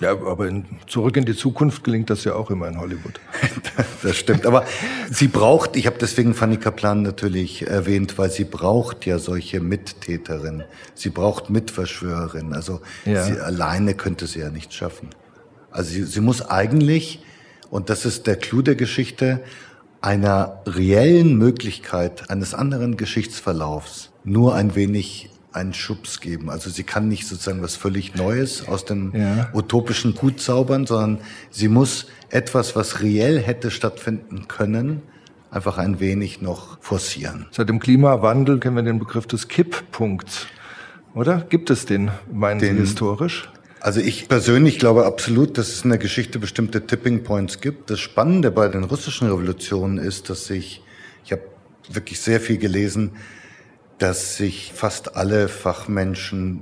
Ja, aber in, zurück in die Zukunft gelingt das ja auch immer in Hollywood. das stimmt. Aber sie braucht, ich habe deswegen Fanny Kaplan natürlich erwähnt, weil sie braucht ja solche Mittäterinnen. Sie braucht Mitverschwörerinnen. Also ja. sie alleine könnte sie ja nicht schaffen. Also sie, sie muss eigentlich, und das ist der Clou der Geschichte, einer reellen Möglichkeit eines anderen Geschichtsverlaufs nur ein wenig einen Schubs geben. Also sie kann nicht sozusagen was völlig Neues aus dem ja. utopischen Gut zaubern, sondern sie muss etwas, was reell hätte stattfinden können, einfach ein wenig noch forcieren. Seit dem Klimawandel kennen wir den Begriff des Kipppunkts, oder? Gibt es den, meinen den, Sie historisch? Also ich persönlich glaube absolut, dass es in der Geschichte bestimmte Tipping Points gibt. Das Spannende bei den russischen Revolutionen ist, dass sich, ich habe wirklich sehr viel gelesen, dass sich fast alle Fachmenschen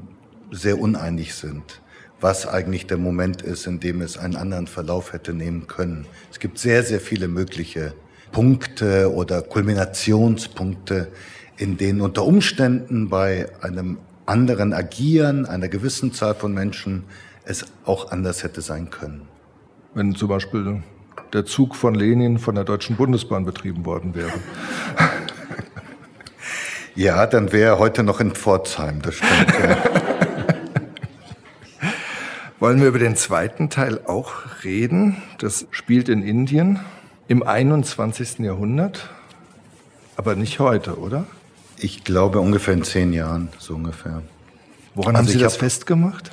sehr uneinig sind, was eigentlich der Moment ist, in dem es einen anderen Verlauf hätte nehmen können. Es gibt sehr, sehr viele mögliche Punkte oder Kulminationspunkte, in denen unter Umständen bei einem anderen Agieren einer gewissen Zahl von Menschen es auch anders hätte sein können. Wenn zum Beispiel der Zug von Lenin von der Deutschen Bundesbahn betrieben worden wäre. Ja, dann wäre er heute noch in Pforzheim, das stimmt. Ja. Wollen wir über den zweiten Teil auch reden? Das spielt in Indien im 21. Jahrhundert, aber nicht heute, oder? Ich glaube ungefähr in zehn Jahren, so ungefähr. Woran also haben Sie das hab, festgemacht?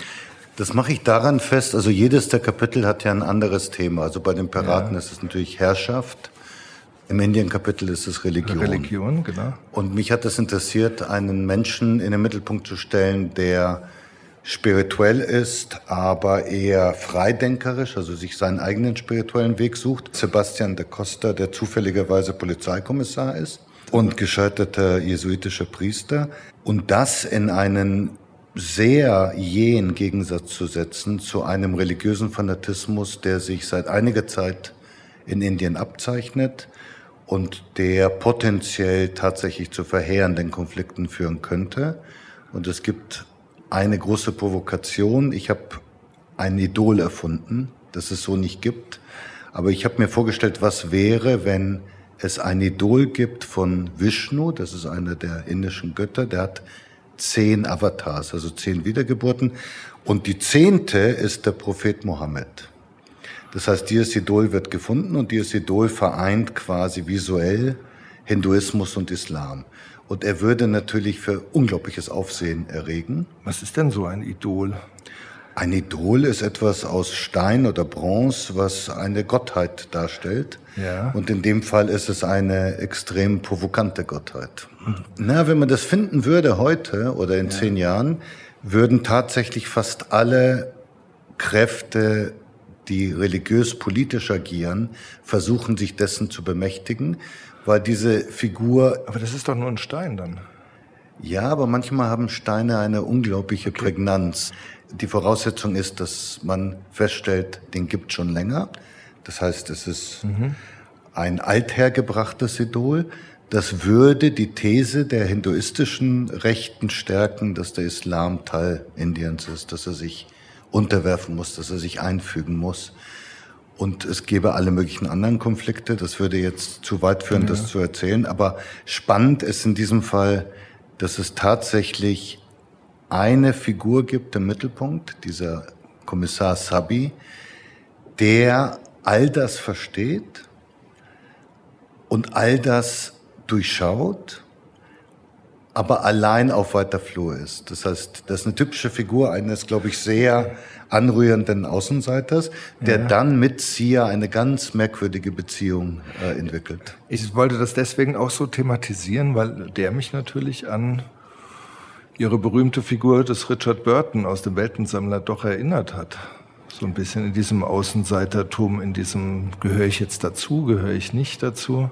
Das mache ich daran fest, also jedes der Kapitel hat ja ein anderes Thema. Also bei den Piraten ja. ist es natürlich Herrschaft, im Indien-Kapitel ist es Religion. Religion, genau. Und mich hat es interessiert, einen Menschen in den Mittelpunkt zu stellen, der spirituell ist, aber eher freidenkerisch, also sich seinen eigenen spirituellen Weg sucht. Sebastian de Costa, der zufälligerweise Polizeikommissar ist und gescheiterter jesuitischer Priester. Und das in einen sehr jähen Gegensatz zu setzen zu einem religiösen Fanatismus, der sich seit einiger Zeit in Indien abzeichnet und der potenziell tatsächlich zu verheerenden Konflikten führen könnte. Und es gibt eine große Provokation. Ich habe ein Idol erfunden, das es so nicht gibt. Aber ich habe mir vorgestellt, was wäre, wenn es ein Idol gibt von Vishnu, das ist einer der indischen Götter, der hat zehn Avatars, also zehn Wiedergeburten. Und die zehnte ist der Prophet Mohammed. Das heißt, dieses Idol wird gefunden und dieses Idol vereint quasi visuell Hinduismus und Islam. Und er würde natürlich für unglaubliches Aufsehen erregen. Was ist denn so ein Idol? Ein Idol ist etwas aus Stein oder Bronze, was eine Gottheit darstellt. Ja. Und in dem Fall ist es eine extrem provokante Gottheit. Mhm. Na, wenn man das finden würde heute oder in ja. zehn Jahren, würden tatsächlich fast alle Kräfte die religiös-politisch agieren, versuchen sich dessen zu bemächtigen, weil diese Figur. Aber das ist doch nur ein Stein dann. Ja, aber manchmal haben Steine eine unglaubliche okay. Prägnanz. Die Voraussetzung ist, dass man feststellt, den gibt schon länger. Das heißt, es ist mhm. ein althergebrachtes Idol. Das würde die These der hinduistischen Rechten stärken, dass der Islam Teil Indiens ist, dass er sich unterwerfen muss, dass er sich einfügen muss. Und es gäbe alle möglichen anderen Konflikte. Das würde jetzt zu weit führen, ja. das zu erzählen. Aber spannend ist in diesem Fall, dass es tatsächlich eine Figur gibt im Mittelpunkt, dieser Kommissar Sabi, der all das versteht und all das durchschaut aber allein auf weiter Flur ist. Das heißt, das ist eine typische Figur eines, glaube ich, sehr anrührenden Außenseiters, der ja. dann mit Sia eine ganz merkwürdige Beziehung äh, entwickelt. Ich wollte das deswegen auch so thematisieren, weil der mich natürlich an ihre berühmte Figur des Richard Burton aus dem Weltensammler doch erinnert hat. So ein bisschen in diesem Außenseitertum, in diesem gehöre ich jetzt dazu, gehöre ich nicht dazu.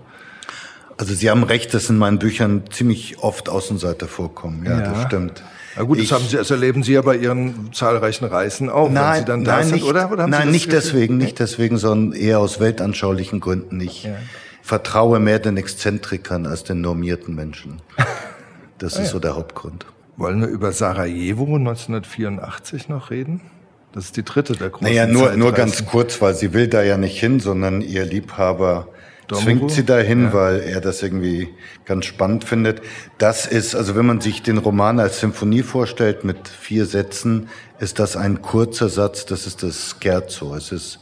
Also Sie haben recht, dass in meinen Büchern ziemlich oft Außenseiter vorkommen. Ja, ja. das stimmt. Na gut, das, haben Sie, das erleben Sie ja bei Ihren zahlreichen Reisen auch, nein, wenn Sie dann da nein, sind, nicht, oder? oder nein, nicht deswegen, nicht deswegen, sondern eher aus weltanschaulichen Gründen. Ich ja. vertraue mehr den Exzentrikern als den normierten Menschen. Das ah, ist so der Hauptgrund. Wollen wir über Sarajevo 1984 noch reden? Das ist die dritte der großen Naja, nur, nur ganz kurz, weil sie will da ja nicht hin, sondern ihr Liebhaber zwingt sie dahin, ja. weil er das irgendwie ganz spannend findet. Das ist, also wenn man sich den Roman als Symphonie vorstellt mit vier Sätzen, ist das ein kurzer Satz, das ist das Scherzo. Es ist,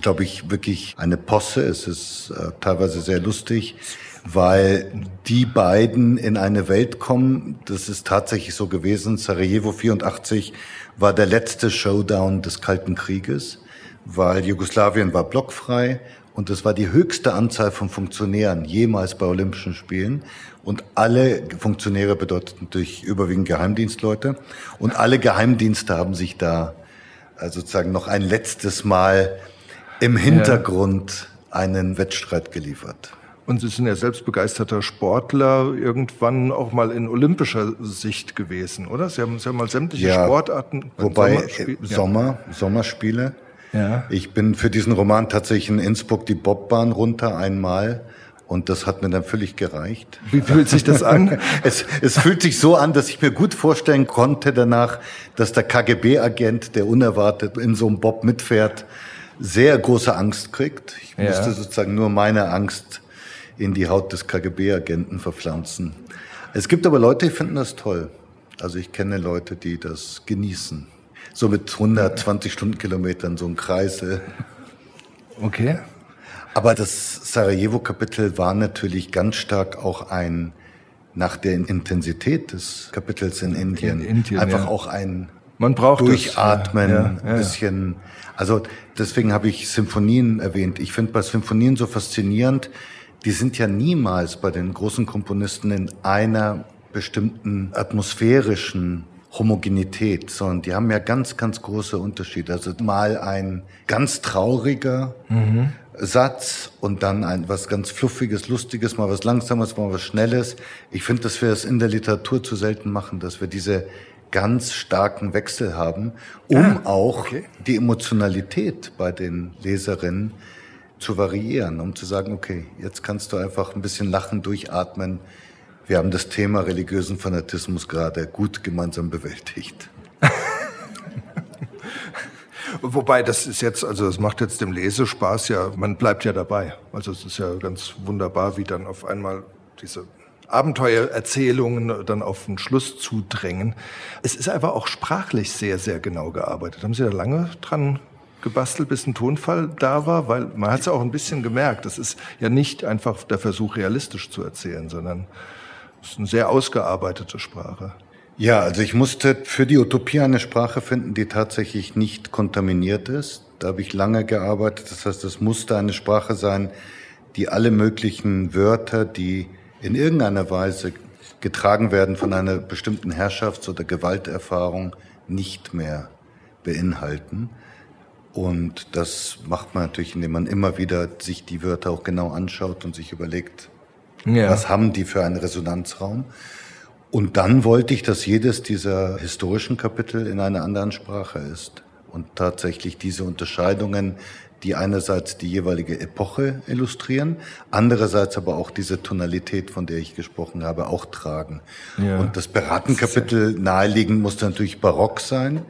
glaube ich, wirklich eine Posse. Es ist äh, teilweise sehr lustig, weil die beiden in eine Welt kommen. Das ist tatsächlich so gewesen. Sarajevo 84 war der letzte Showdown des Kalten Krieges, weil Jugoslawien war blockfrei und das war die höchste Anzahl von Funktionären jemals bei Olympischen Spielen. Und alle Funktionäre bedeuteten durch überwiegend Geheimdienstleute. Und alle Geheimdienste haben sich da also sozusagen noch ein letztes Mal im Hintergrund einen Wettstreit geliefert. Und Sie sind ja selbst begeisterter Sportler, irgendwann auch mal in olympischer Sicht gewesen, oder? Sie haben, Sie haben mal sämtliche ja, Sportarten. Wobei Sommerspiel, Sommer, ja. Sommerspiele. Ja. Ich bin für diesen Roman tatsächlich in Innsbruck die Bobbahn runter einmal. Und das hat mir dann völlig gereicht. Wie fühlt sich das an? es, es fühlt sich so an, dass ich mir gut vorstellen konnte danach, dass der KGB-Agent, der unerwartet in so einem Bob mitfährt, sehr große Angst kriegt. Ich ja. musste sozusagen nur meine Angst in die Haut des KGB-Agenten verpflanzen. Es gibt aber Leute, die finden das toll. Also ich kenne Leute, die das genießen. So mit 120 Stundenkilometern, so ein Kreise. Okay. Aber das Sarajevo-Kapitel war natürlich ganz stark auch ein, nach der Intensität des Kapitels in Indien, in Indien einfach ja. auch ein man braucht Durchatmen, ja, ja, ja, bisschen. Also deswegen habe ich Symphonien erwähnt. Ich finde bei Symphonien so faszinierend, die sind ja niemals bei den großen Komponisten in einer bestimmten atmosphärischen Homogenität, sondern die haben ja ganz, ganz große Unterschiede. Also mal ein ganz trauriger mhm. Satz und dann ein was ganz fluffiges, lustiges, mal was langsames, mal was schnelles. Ich finde, dass wir es in der Literatur zu selten machen, dass wir diese ganz starken Wechsel haben, um ah, auch okay. die Emotionalität bei den Leserinnen zu variieren, um zu sagen, okay, jetzt kannst du einfach ein bisschen lachen, durchatmen. Wir haben das Thema religiösen Fanatismus gerade gut gemeinsam bewältigt. Wobei das ist jetzt, also das macht jetzt dem Lesespaß ja, man bleibt ja dabei. Also es ist ja ganz wunderbar, wie dann auf einmal diese Abenteuererzählungen dann auf den Schluss zudrängen. Es ist aber auch sprachlich sehr, sehr genau gearbeitet. Haben Sie da lange dran gebastelt, bis ein Tonfall da war? Weil man hat es auch ein bisschen gemerkt, das ist ja nicht einfach der Versuch, realistisch zu erzählen, sondern es ist eine sehr ausgearbeitete Sprache. Ja, also ich musste für die Utopie eine Sprache finden, die tatsächlich nicht kontaminiert ist. Da habe ich lange gearbeitet. Das heißt, es musste eine Sprache sein, die alle möglichen Wörter, die in irgendeiner Weise getragen werden von einer bestimmten Herrschafts- oder Gewalterfahrung, nicht mehr beinhalten. Und das macht man natürlich, indem man immer wieder sich die Wörter auch genau anschaut und sich überlegt, ja. was haben die für einen Resonanzraum. Und dann wollte ich, dass jedes dieser historischen Kapitel in einer anderen Sprache ist. Und tatsächlich diese Unterscheidungen, die einerseits die jeweilige Epoche illustrieren, andererseits aber auch diese Tonalität, von der ich gesprochen habe, auch tragen. Ja. Und das Beratenkapitel naheliegend muss natürlich barock sein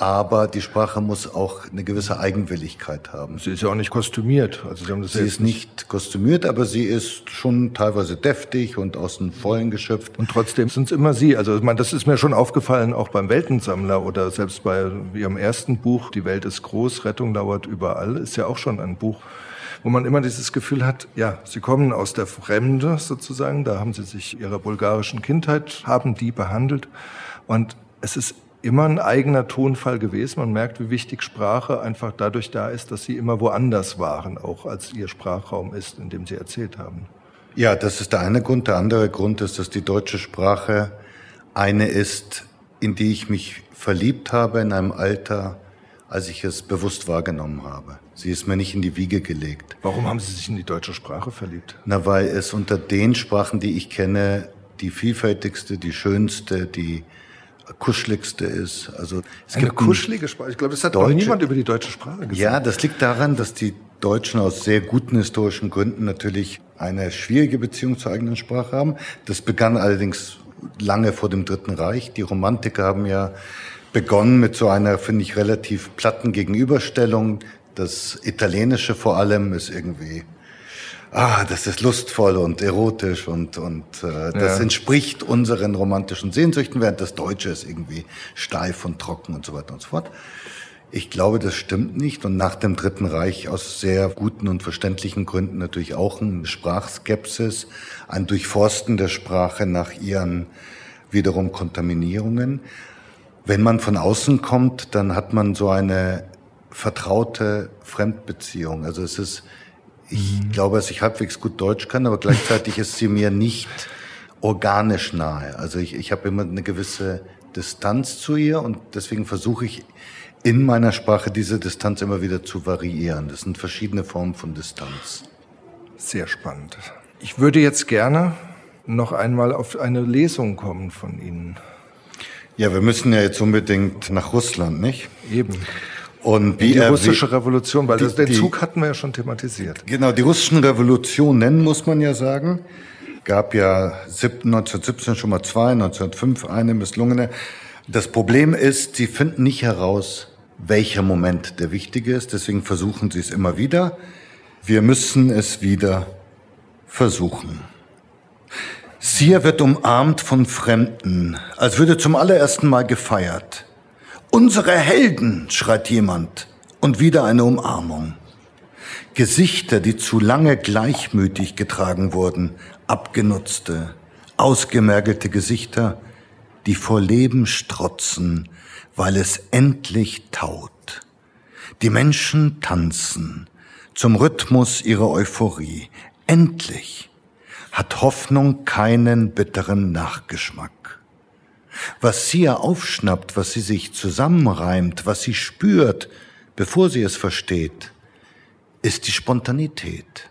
aber die Sprache muss auch eine gewisse Eigenwilligkeit haben. Sie ist ja auch nicht kostümiert. Also Sie, haben das sie ist nicht kostümiert, aber sie ist schon teilweise deftig und aus dem Vollen geschöpft. Und trotzdem sind es immer Sie. Also ich meine, das ist mir schon aufgefallen, auch beim Weltensammler oder selbst bei Ihrem ersten Buch, Die Welt ist groß, Rettung dauert überall, ist ja auch schon ein Buch, wo man immer dieses Gefühl hat, ja, sie kommen aus der Fremde sozusagen, da haben sie sich ihrer bulgarischen Kindheit, haben die behandelt und es ist immer ein eigener Tonfall gewesen. Man merkt, wie wichtig Sprache einfach dadurch da ist, dass sie immer woanders waren, auch als ihr Sprachraum ist, in dem sie erzählt haben. Ja, das ist der eine Grund. Der andere Grund ist, dass die deutsche Sprache eine ist, in die ich mich verliebt habe in einem Alter, als ich es bewusst wahrgenommen habe. Sie ist mir nicht in die Wiege gelegt. Warum haben Sie sich in die deutsche Sprache verliebt? Na, weil es unter den Sprachen, die ich kenne, die vielfältigste, die schönste, die kuscheligste ist. Also es Eine gibt kuschelige Sprache. Ich glaube, das hat deutsche, niemand über die deutsche Sprache gesagt. Ja, das liegt daran, dass die Deutschen aus sehr guten historischen Gründen natürlich eine schwierige Beziehung zur eigenen Sprache haben. Das begann allerdings lange vor dem Dritten Reich. Die Romantiker haben ja begonnen mit so einer, finde ich, relativ platten Gegenüberstellung. Das Italienische vor allem ist irgendwie ah, das ist lustvoll und erotisch und, und äh, das ja. entspricht unseren romantischen Sehnsüchten, während das Deutsche ist irgendwie steif und trocken und so weiter und so fort. Ich glaube, das stimmt nicht. Und nach dem Dritten Reich aus sehr guten und verständlichen Gründen natürlich auch ein Sprachskepsis, ein Durchforsten der Sprache nach ihren wiederum Kontaminierungen. Wenn man von außen kommt, dann hat man so eine vertraute Fremdbeziehung. Also es ist ich mhm. glaube, dass ich halbwegs gut Deutsch kann, aber gleichzeitig ist sie mir nicht organisch nahe. Also ich, ich habe immer eine gewisse Distanz zu ihr und deswegen versuche ich in meiner Sprache diese Distanz immer wieder zu variieren. Das sind verschiedene Formen von Distanz. Sehr spannend. Ich würde jetzt gerne noch einmal auf eine Lesung kommen von Ihnen. Ja, wir müssen ja jetzt unbedingt nach Russland, nicht? Eben. Und wie die russische Revolution, weil die, das, den die, Zug hatten wir ja schon thematisiert. Genau, die russischen Revolutionen, muss man ja sagen. Gab ja 1917 schon mal zwei, 1905 eine misslungene. Das Problem ist, sie finden nicht heraus, welcher Moment der wichtige ist. Deswegen versuchen sie es immer wieder. Wir müssen es wieder versuchen. Sia wird umarmt von Fremden, als würde zum allerersten Mal gefeiert. Unsere Helden, schreit jemand, und wieder eine Umarmung. Gesichter, die zu lange gleichmütig getragen wurden, abgenutzte, ausgemergelte Gesichter, die vor Leben strotzen, weil es endlich taut. Die Menschen tanzen zum Rhythmus ihrer Euphorie. Endlich hat Hoffnung keinen bitteren Nachgeschmack. Was sie ja aufschnappt, was sie sich zusammenreimt, was sie spürt, bevor sie es versteht, ist die Spontanität.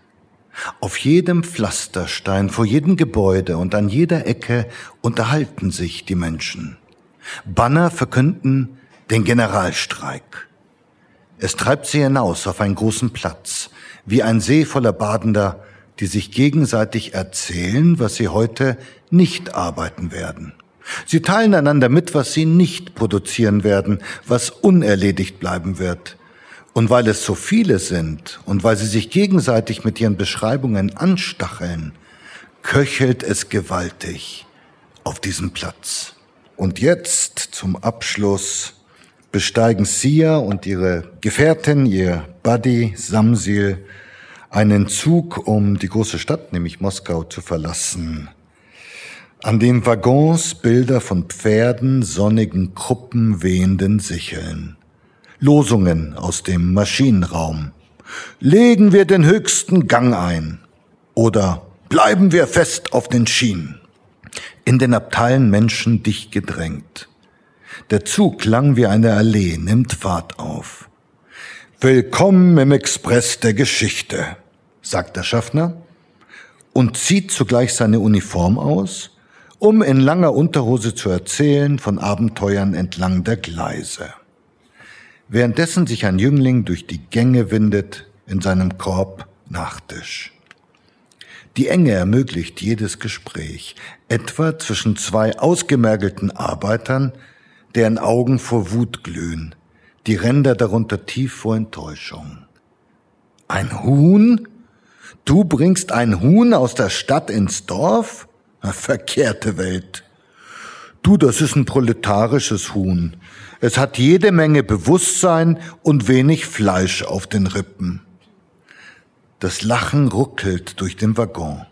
Auf jedem Pflasterstein, vor jedem Gebäude und an jeder Ecke unterhalten sich die Menschen. Banner verkünden den Generalstreik. Es treibt sie hinaus auf einen großen Platz, wie ein See voller Badender, die sich gegenseitig erzählen, was sie heute nicht arbeiten werden. Sie teilen einander mit, was sie nicht produzieren werden, was unerledigt bleiben wird. Und weil es so viele sind und weil sie sich gegenseitig mit ihren Beschreibungen anstacheln, köchelt es gewaltig auf diesem Platz. Und jetzt zum Abschluss besteigen Sia und ihre Gefährtin, ihr Buddy Samsil, einen Zug, um die große Stadt, nämlich Moskau, zu verlassen. An den Waggons Bilder von Pferden, sonnigen Kruppen, wehenden Sicheln. Losungen aus dem Maschinenraum. Legen wir den höchsten Gang ein. Oder bleiben wir fest auf den Schienen. In den Abteilen Menschen dicht gedrängt. Der Zug lang wie eine Allee, nimmt Fahrt auf. Willkommen im Express der Geschichte, sagt der Schaffner und zieht zugleich seine Uniform aus, um in langer Unterhose zu erzählen von Abenteuern entlang der Gleise. Währenddessen sich ein Jüngling durch die Gänge windet, in seinem Korb Nachtisch. Die Enge ermöglicht jedes Gespräch, etwa zwischen zwei ausgemergelten Arbeitern, deren Augen vor Wut glühen, die Ränder darunter tief vor Enttäuschung. Ein Huhn? Du bringst ein Huhn aus der Stadt ins Dorf? Verkehrte Welt. Du, das ist ein proletarisches Huhn. Es hat jede Menge Bewusstsein und wenig Fleisch auf den Rippen. Das Lachen ruckelt durch den Waggon.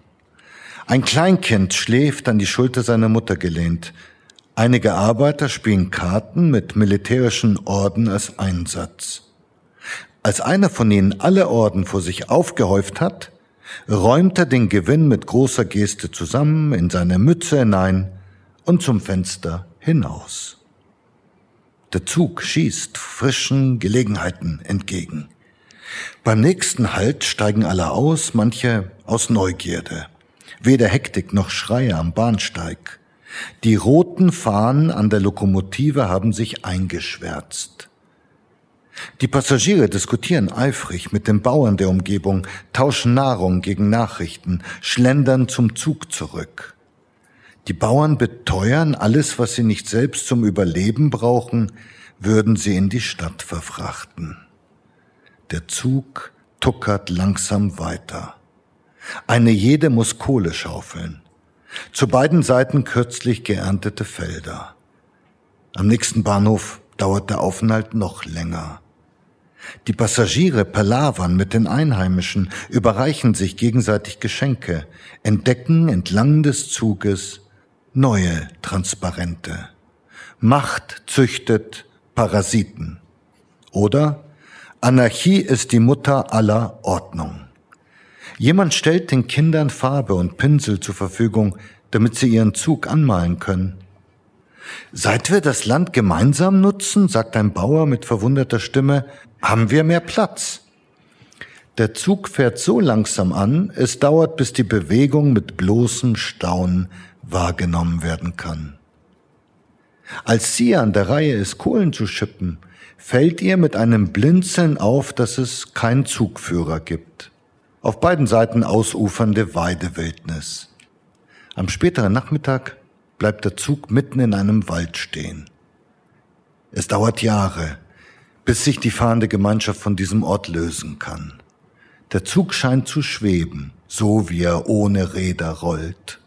Ein Kleinkind schläft an die Schulter seiner Mutter gelehnt. Einige Arbeiter spielen Karten mit militärischen Orden als Einsatz. Als einer von ihnen alle Orden vor sich aufgehäuft hat, räumt er den Gewinn mit großer Geste zusammen in seine Mütze hinein und zum Fenster hinaus. Der Zug schießt frischen Gelegenheiten entgegen. Beim nächsten Halt steigen alle aus, manche aus Neugierde. Weder Hektik noch Schreie am Bahnsteig. Die roten Fahnen an der Lokomotive haben sich eingeschwärzt. Die Passagiere diskutieren eifrig mit den Bauern der Umgebung, tauschen Nahrung gegen Nachrichten, schlendern zum Zug zurück. Die Bauern beteuern, alles, was sie nicht selbst zum Überleben brauchen, würden sie in die Stadt verfrachten. Der Zug tuckert langsam weiter. Eine jede muss Kohle schaufeln. Zu beiden Seiten kürzlich geerntete Felder. Am nächsten Bahnhof dauert der Aufenthalt noch länger. Die Passagiere palavern mit den Einheimischen, überreichen sich gegenseitig Geschenke, entdecken entlang des Zuges neue Transparente. Macht züchtet Parasiten. Oder Anarchie ist die Mutter aller Ordnung. Jemand stellt den Kindern Farbe und Pinsel zur Verfügung, damit sie ihren Zug anmalen können. Seit wir das Land gemeinsam nutzen, sagt ein Bauer mit verwunderter Stimme, haben wir mehr Platz. Der Zug fährt so langsam an, es dauert, bis die Bewegung mit bloßem Staunen wahrgenommen werden kann. Als sie an der Reihe ist, Kohlen zu schippen, fällt ihr mit einem Blinzeln auf, dass es keinen Zugführer gibt. Auf beiden Seiten ausufernde Weidewildnis. Am späteren Nachmittag bleibt der Zug mitten in einem Wald stehen. Es dauert Jahre, bis sich die fahrende Gemeinschaft von diesem Ort lösen kann. Der Zug scheint zu schweben, so wie er ohne Räder rollt.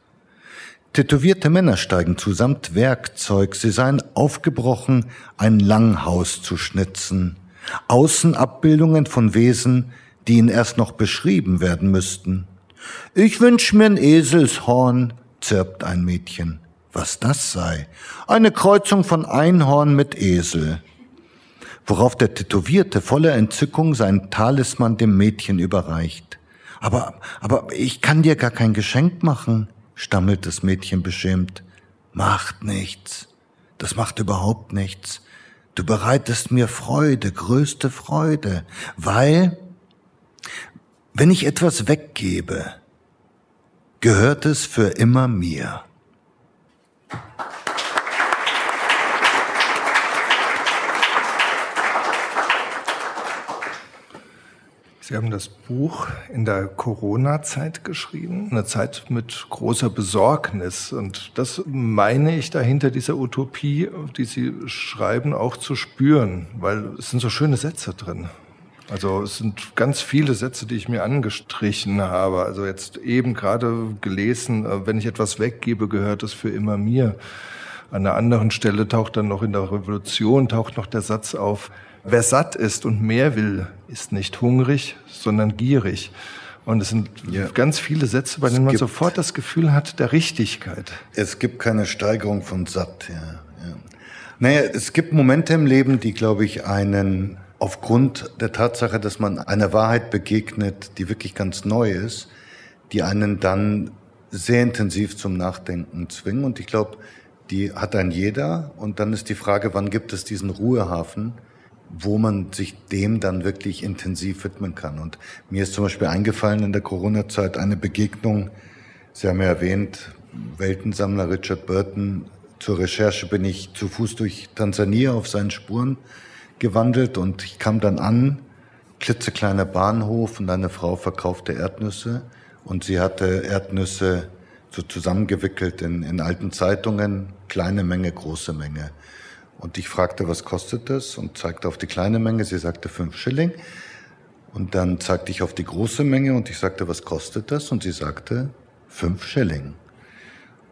Tätowierte Männer steigen zu samt Werkzeug, sie seien aufgebrochen, ein Langhaus zu schnitzen. Außenabbildungen von Wesen, die ihnen erst noch beschrieben werden müssten. Ich wünsch mir ein Eselshorn, zirpt ein Mädchen. Was das sei? Eine Kreuzung von Einhorn mit Esel worauf der Tätowierte voller Entzückung seinen Talisman dem Mädchen überreicht. Aber, aber ich kann dir gar kein Geschenk machen, stammelt das Mädchen beschämt. Macht nichts. Das macht überhaupt nichts. Du bereitest mir Freude, größte Freude, weil, wenn ich etwas weggebe, gehört es für immer mir. Sie haben das Buch in der Corona-Zeit geschrieben, eine Zeit mit großer Besorgnis. Und das meine ich dahinter dieser Utopie, die Sie schreiben, auch zu spüren, weil es sind so schöne Sätze drin. Also es sind ganz viele Sätze, die ich mir angestrichen habe. Also jetzt eben gerade gelesen, äh, wenn ich etwas weggebe, gehört es für immer mir. An einer anderen Stelle taucht dann noch in der Revolution, taucht noch der Satz auf, Wer satt ist und mehr will, ist nicht hungrig, sondern gierig. Und es sind ja. ganz viele Sätze, bei denen man sofort das Gefühl hat der Richtigkeit. Es gibt keine Steigerung von satt. Ja, ja. Naja, es gibt Momente im Leben, die, glaube ich, einen aufgrund der Tatsache, dass man einer Wahrheit begegnet, die wirklich ganz neu ist, die einen dann sehr intensiv zum Nachdenken zwingen. Und ich glaube, die hat ein jeder. Und dann ist die Frage, wann gibt es diesen Ruhehafen? wo man sich dem dann wirklich intensiv widmen kann. Und mir ist zum Beispiel eingefallen in der Corona-Zeit eine Begegnung, Sie haben ja erwähnt, Weltensammler Richard Burton. Zur Recherche bin ich zu Fuß durch Tansania auf seinen Spuren gewandelt und ich kam dann an, klitzekleiner Bahnhof und eine Frau verkaufte Erdnüsse und sie hatte Erdnüsse so zusammengewickelt in, in alten Zeitungen, kleine Menge, große Menge. Und ich fragte, was kostet das? Und zeigte auf die kleine Menge. Sie sagte fünf Schilling. Und dann zeigte ich auf die große Menge und ich sagte, was kostet das? Und sie sagte fünf Schilling.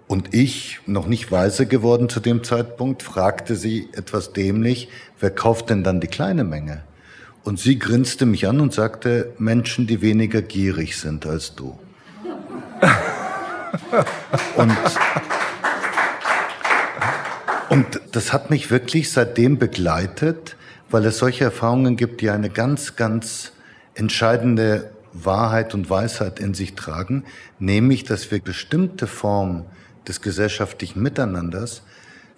Und ich, noch nicht weise geworden zu dem Zeitpunkt, fragte sie etwas dämlich, wer kauft denn dann die kleine Menge? Und sie grinste mich an und sagte, Menschen, die weniger gierig sind als du. und und das hat mich wirklich seitdem begleitet, weil es solche Erfahrungen gibt, die eine ganz, ganz entscheidende Wahrheit und Weisheit in sich tragen, nämlich, dass wir bestimmte Formen des gesellschaftlichen Miteinanders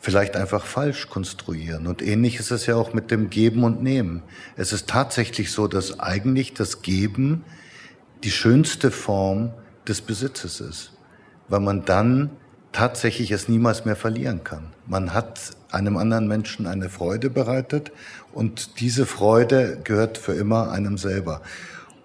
vielleicht einfach falsch konstruieren. Und ähnlich ist es ja auch mit dem Geben und Nehmen. Es ist tatsächlich so, dass eigentlich das Geben die schönste Form des Besitzes ist, weil man dann tatsächlich es niemals mehr verlieren kann. Man hat einem anderen Menschen eine Freude bereitet und diese Freude gehört für immer einem selber.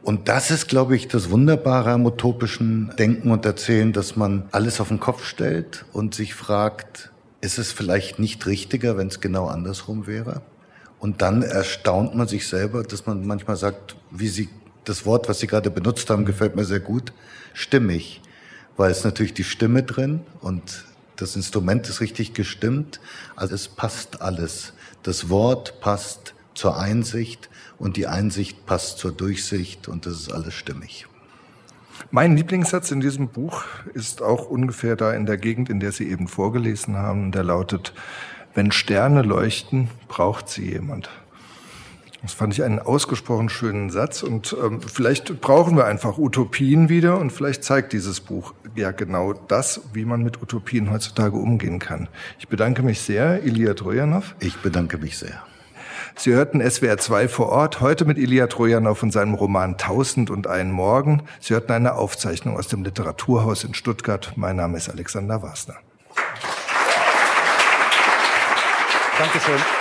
Und das ist, glaube ich, das Wunderbare am utopischen Denken und Erzählen, dass man alles auf den Kopf stellt und sich fragt, ist es vielleicht nicht richtiger, wenn es genau andersrum wäre? Und dann erstaunt man sich selber, dass man manchmal sagt, wie Sie, das Wort, was Sie gerade benutzt haben, gefällt mir sehr gut, stimmig weil es natürlich die Stimme drin und das Instrument ist richtig gestimmt. Also es passt alles. Das Wort passt zur Einsicht und die Einsicht passt zur Durchsicht und das ist alles stimmig. Mein Lieblingssatz in diesem Buch ist auch ungefähr da in der Gegend, in der Sie eben vorgelesen haben. Der lautet, wenn Sterne leuchten, braucht sie jemand. Das fand ich einen ausgesprochen schönen Satz und ähm, vielleicht brauchen wir einfach Utopien wieder und vielleicht zeigt dieses Buch ja genau das, wie man mit Utopien heutzutage umgehen kann. Ich bedanke mich sehr, Ilya Trojanov. Ich bedanke mich sehr. Sie hörten SWR 2 vor Ort, heute mit Ilya Trojanow und seinem Roman Tausend und einen Morgen. Sie hörten eine Aufzeichnung aus dem Literaturhaus in Stuttgart. Mein Name ist Alexander Wasner. Dankeschön.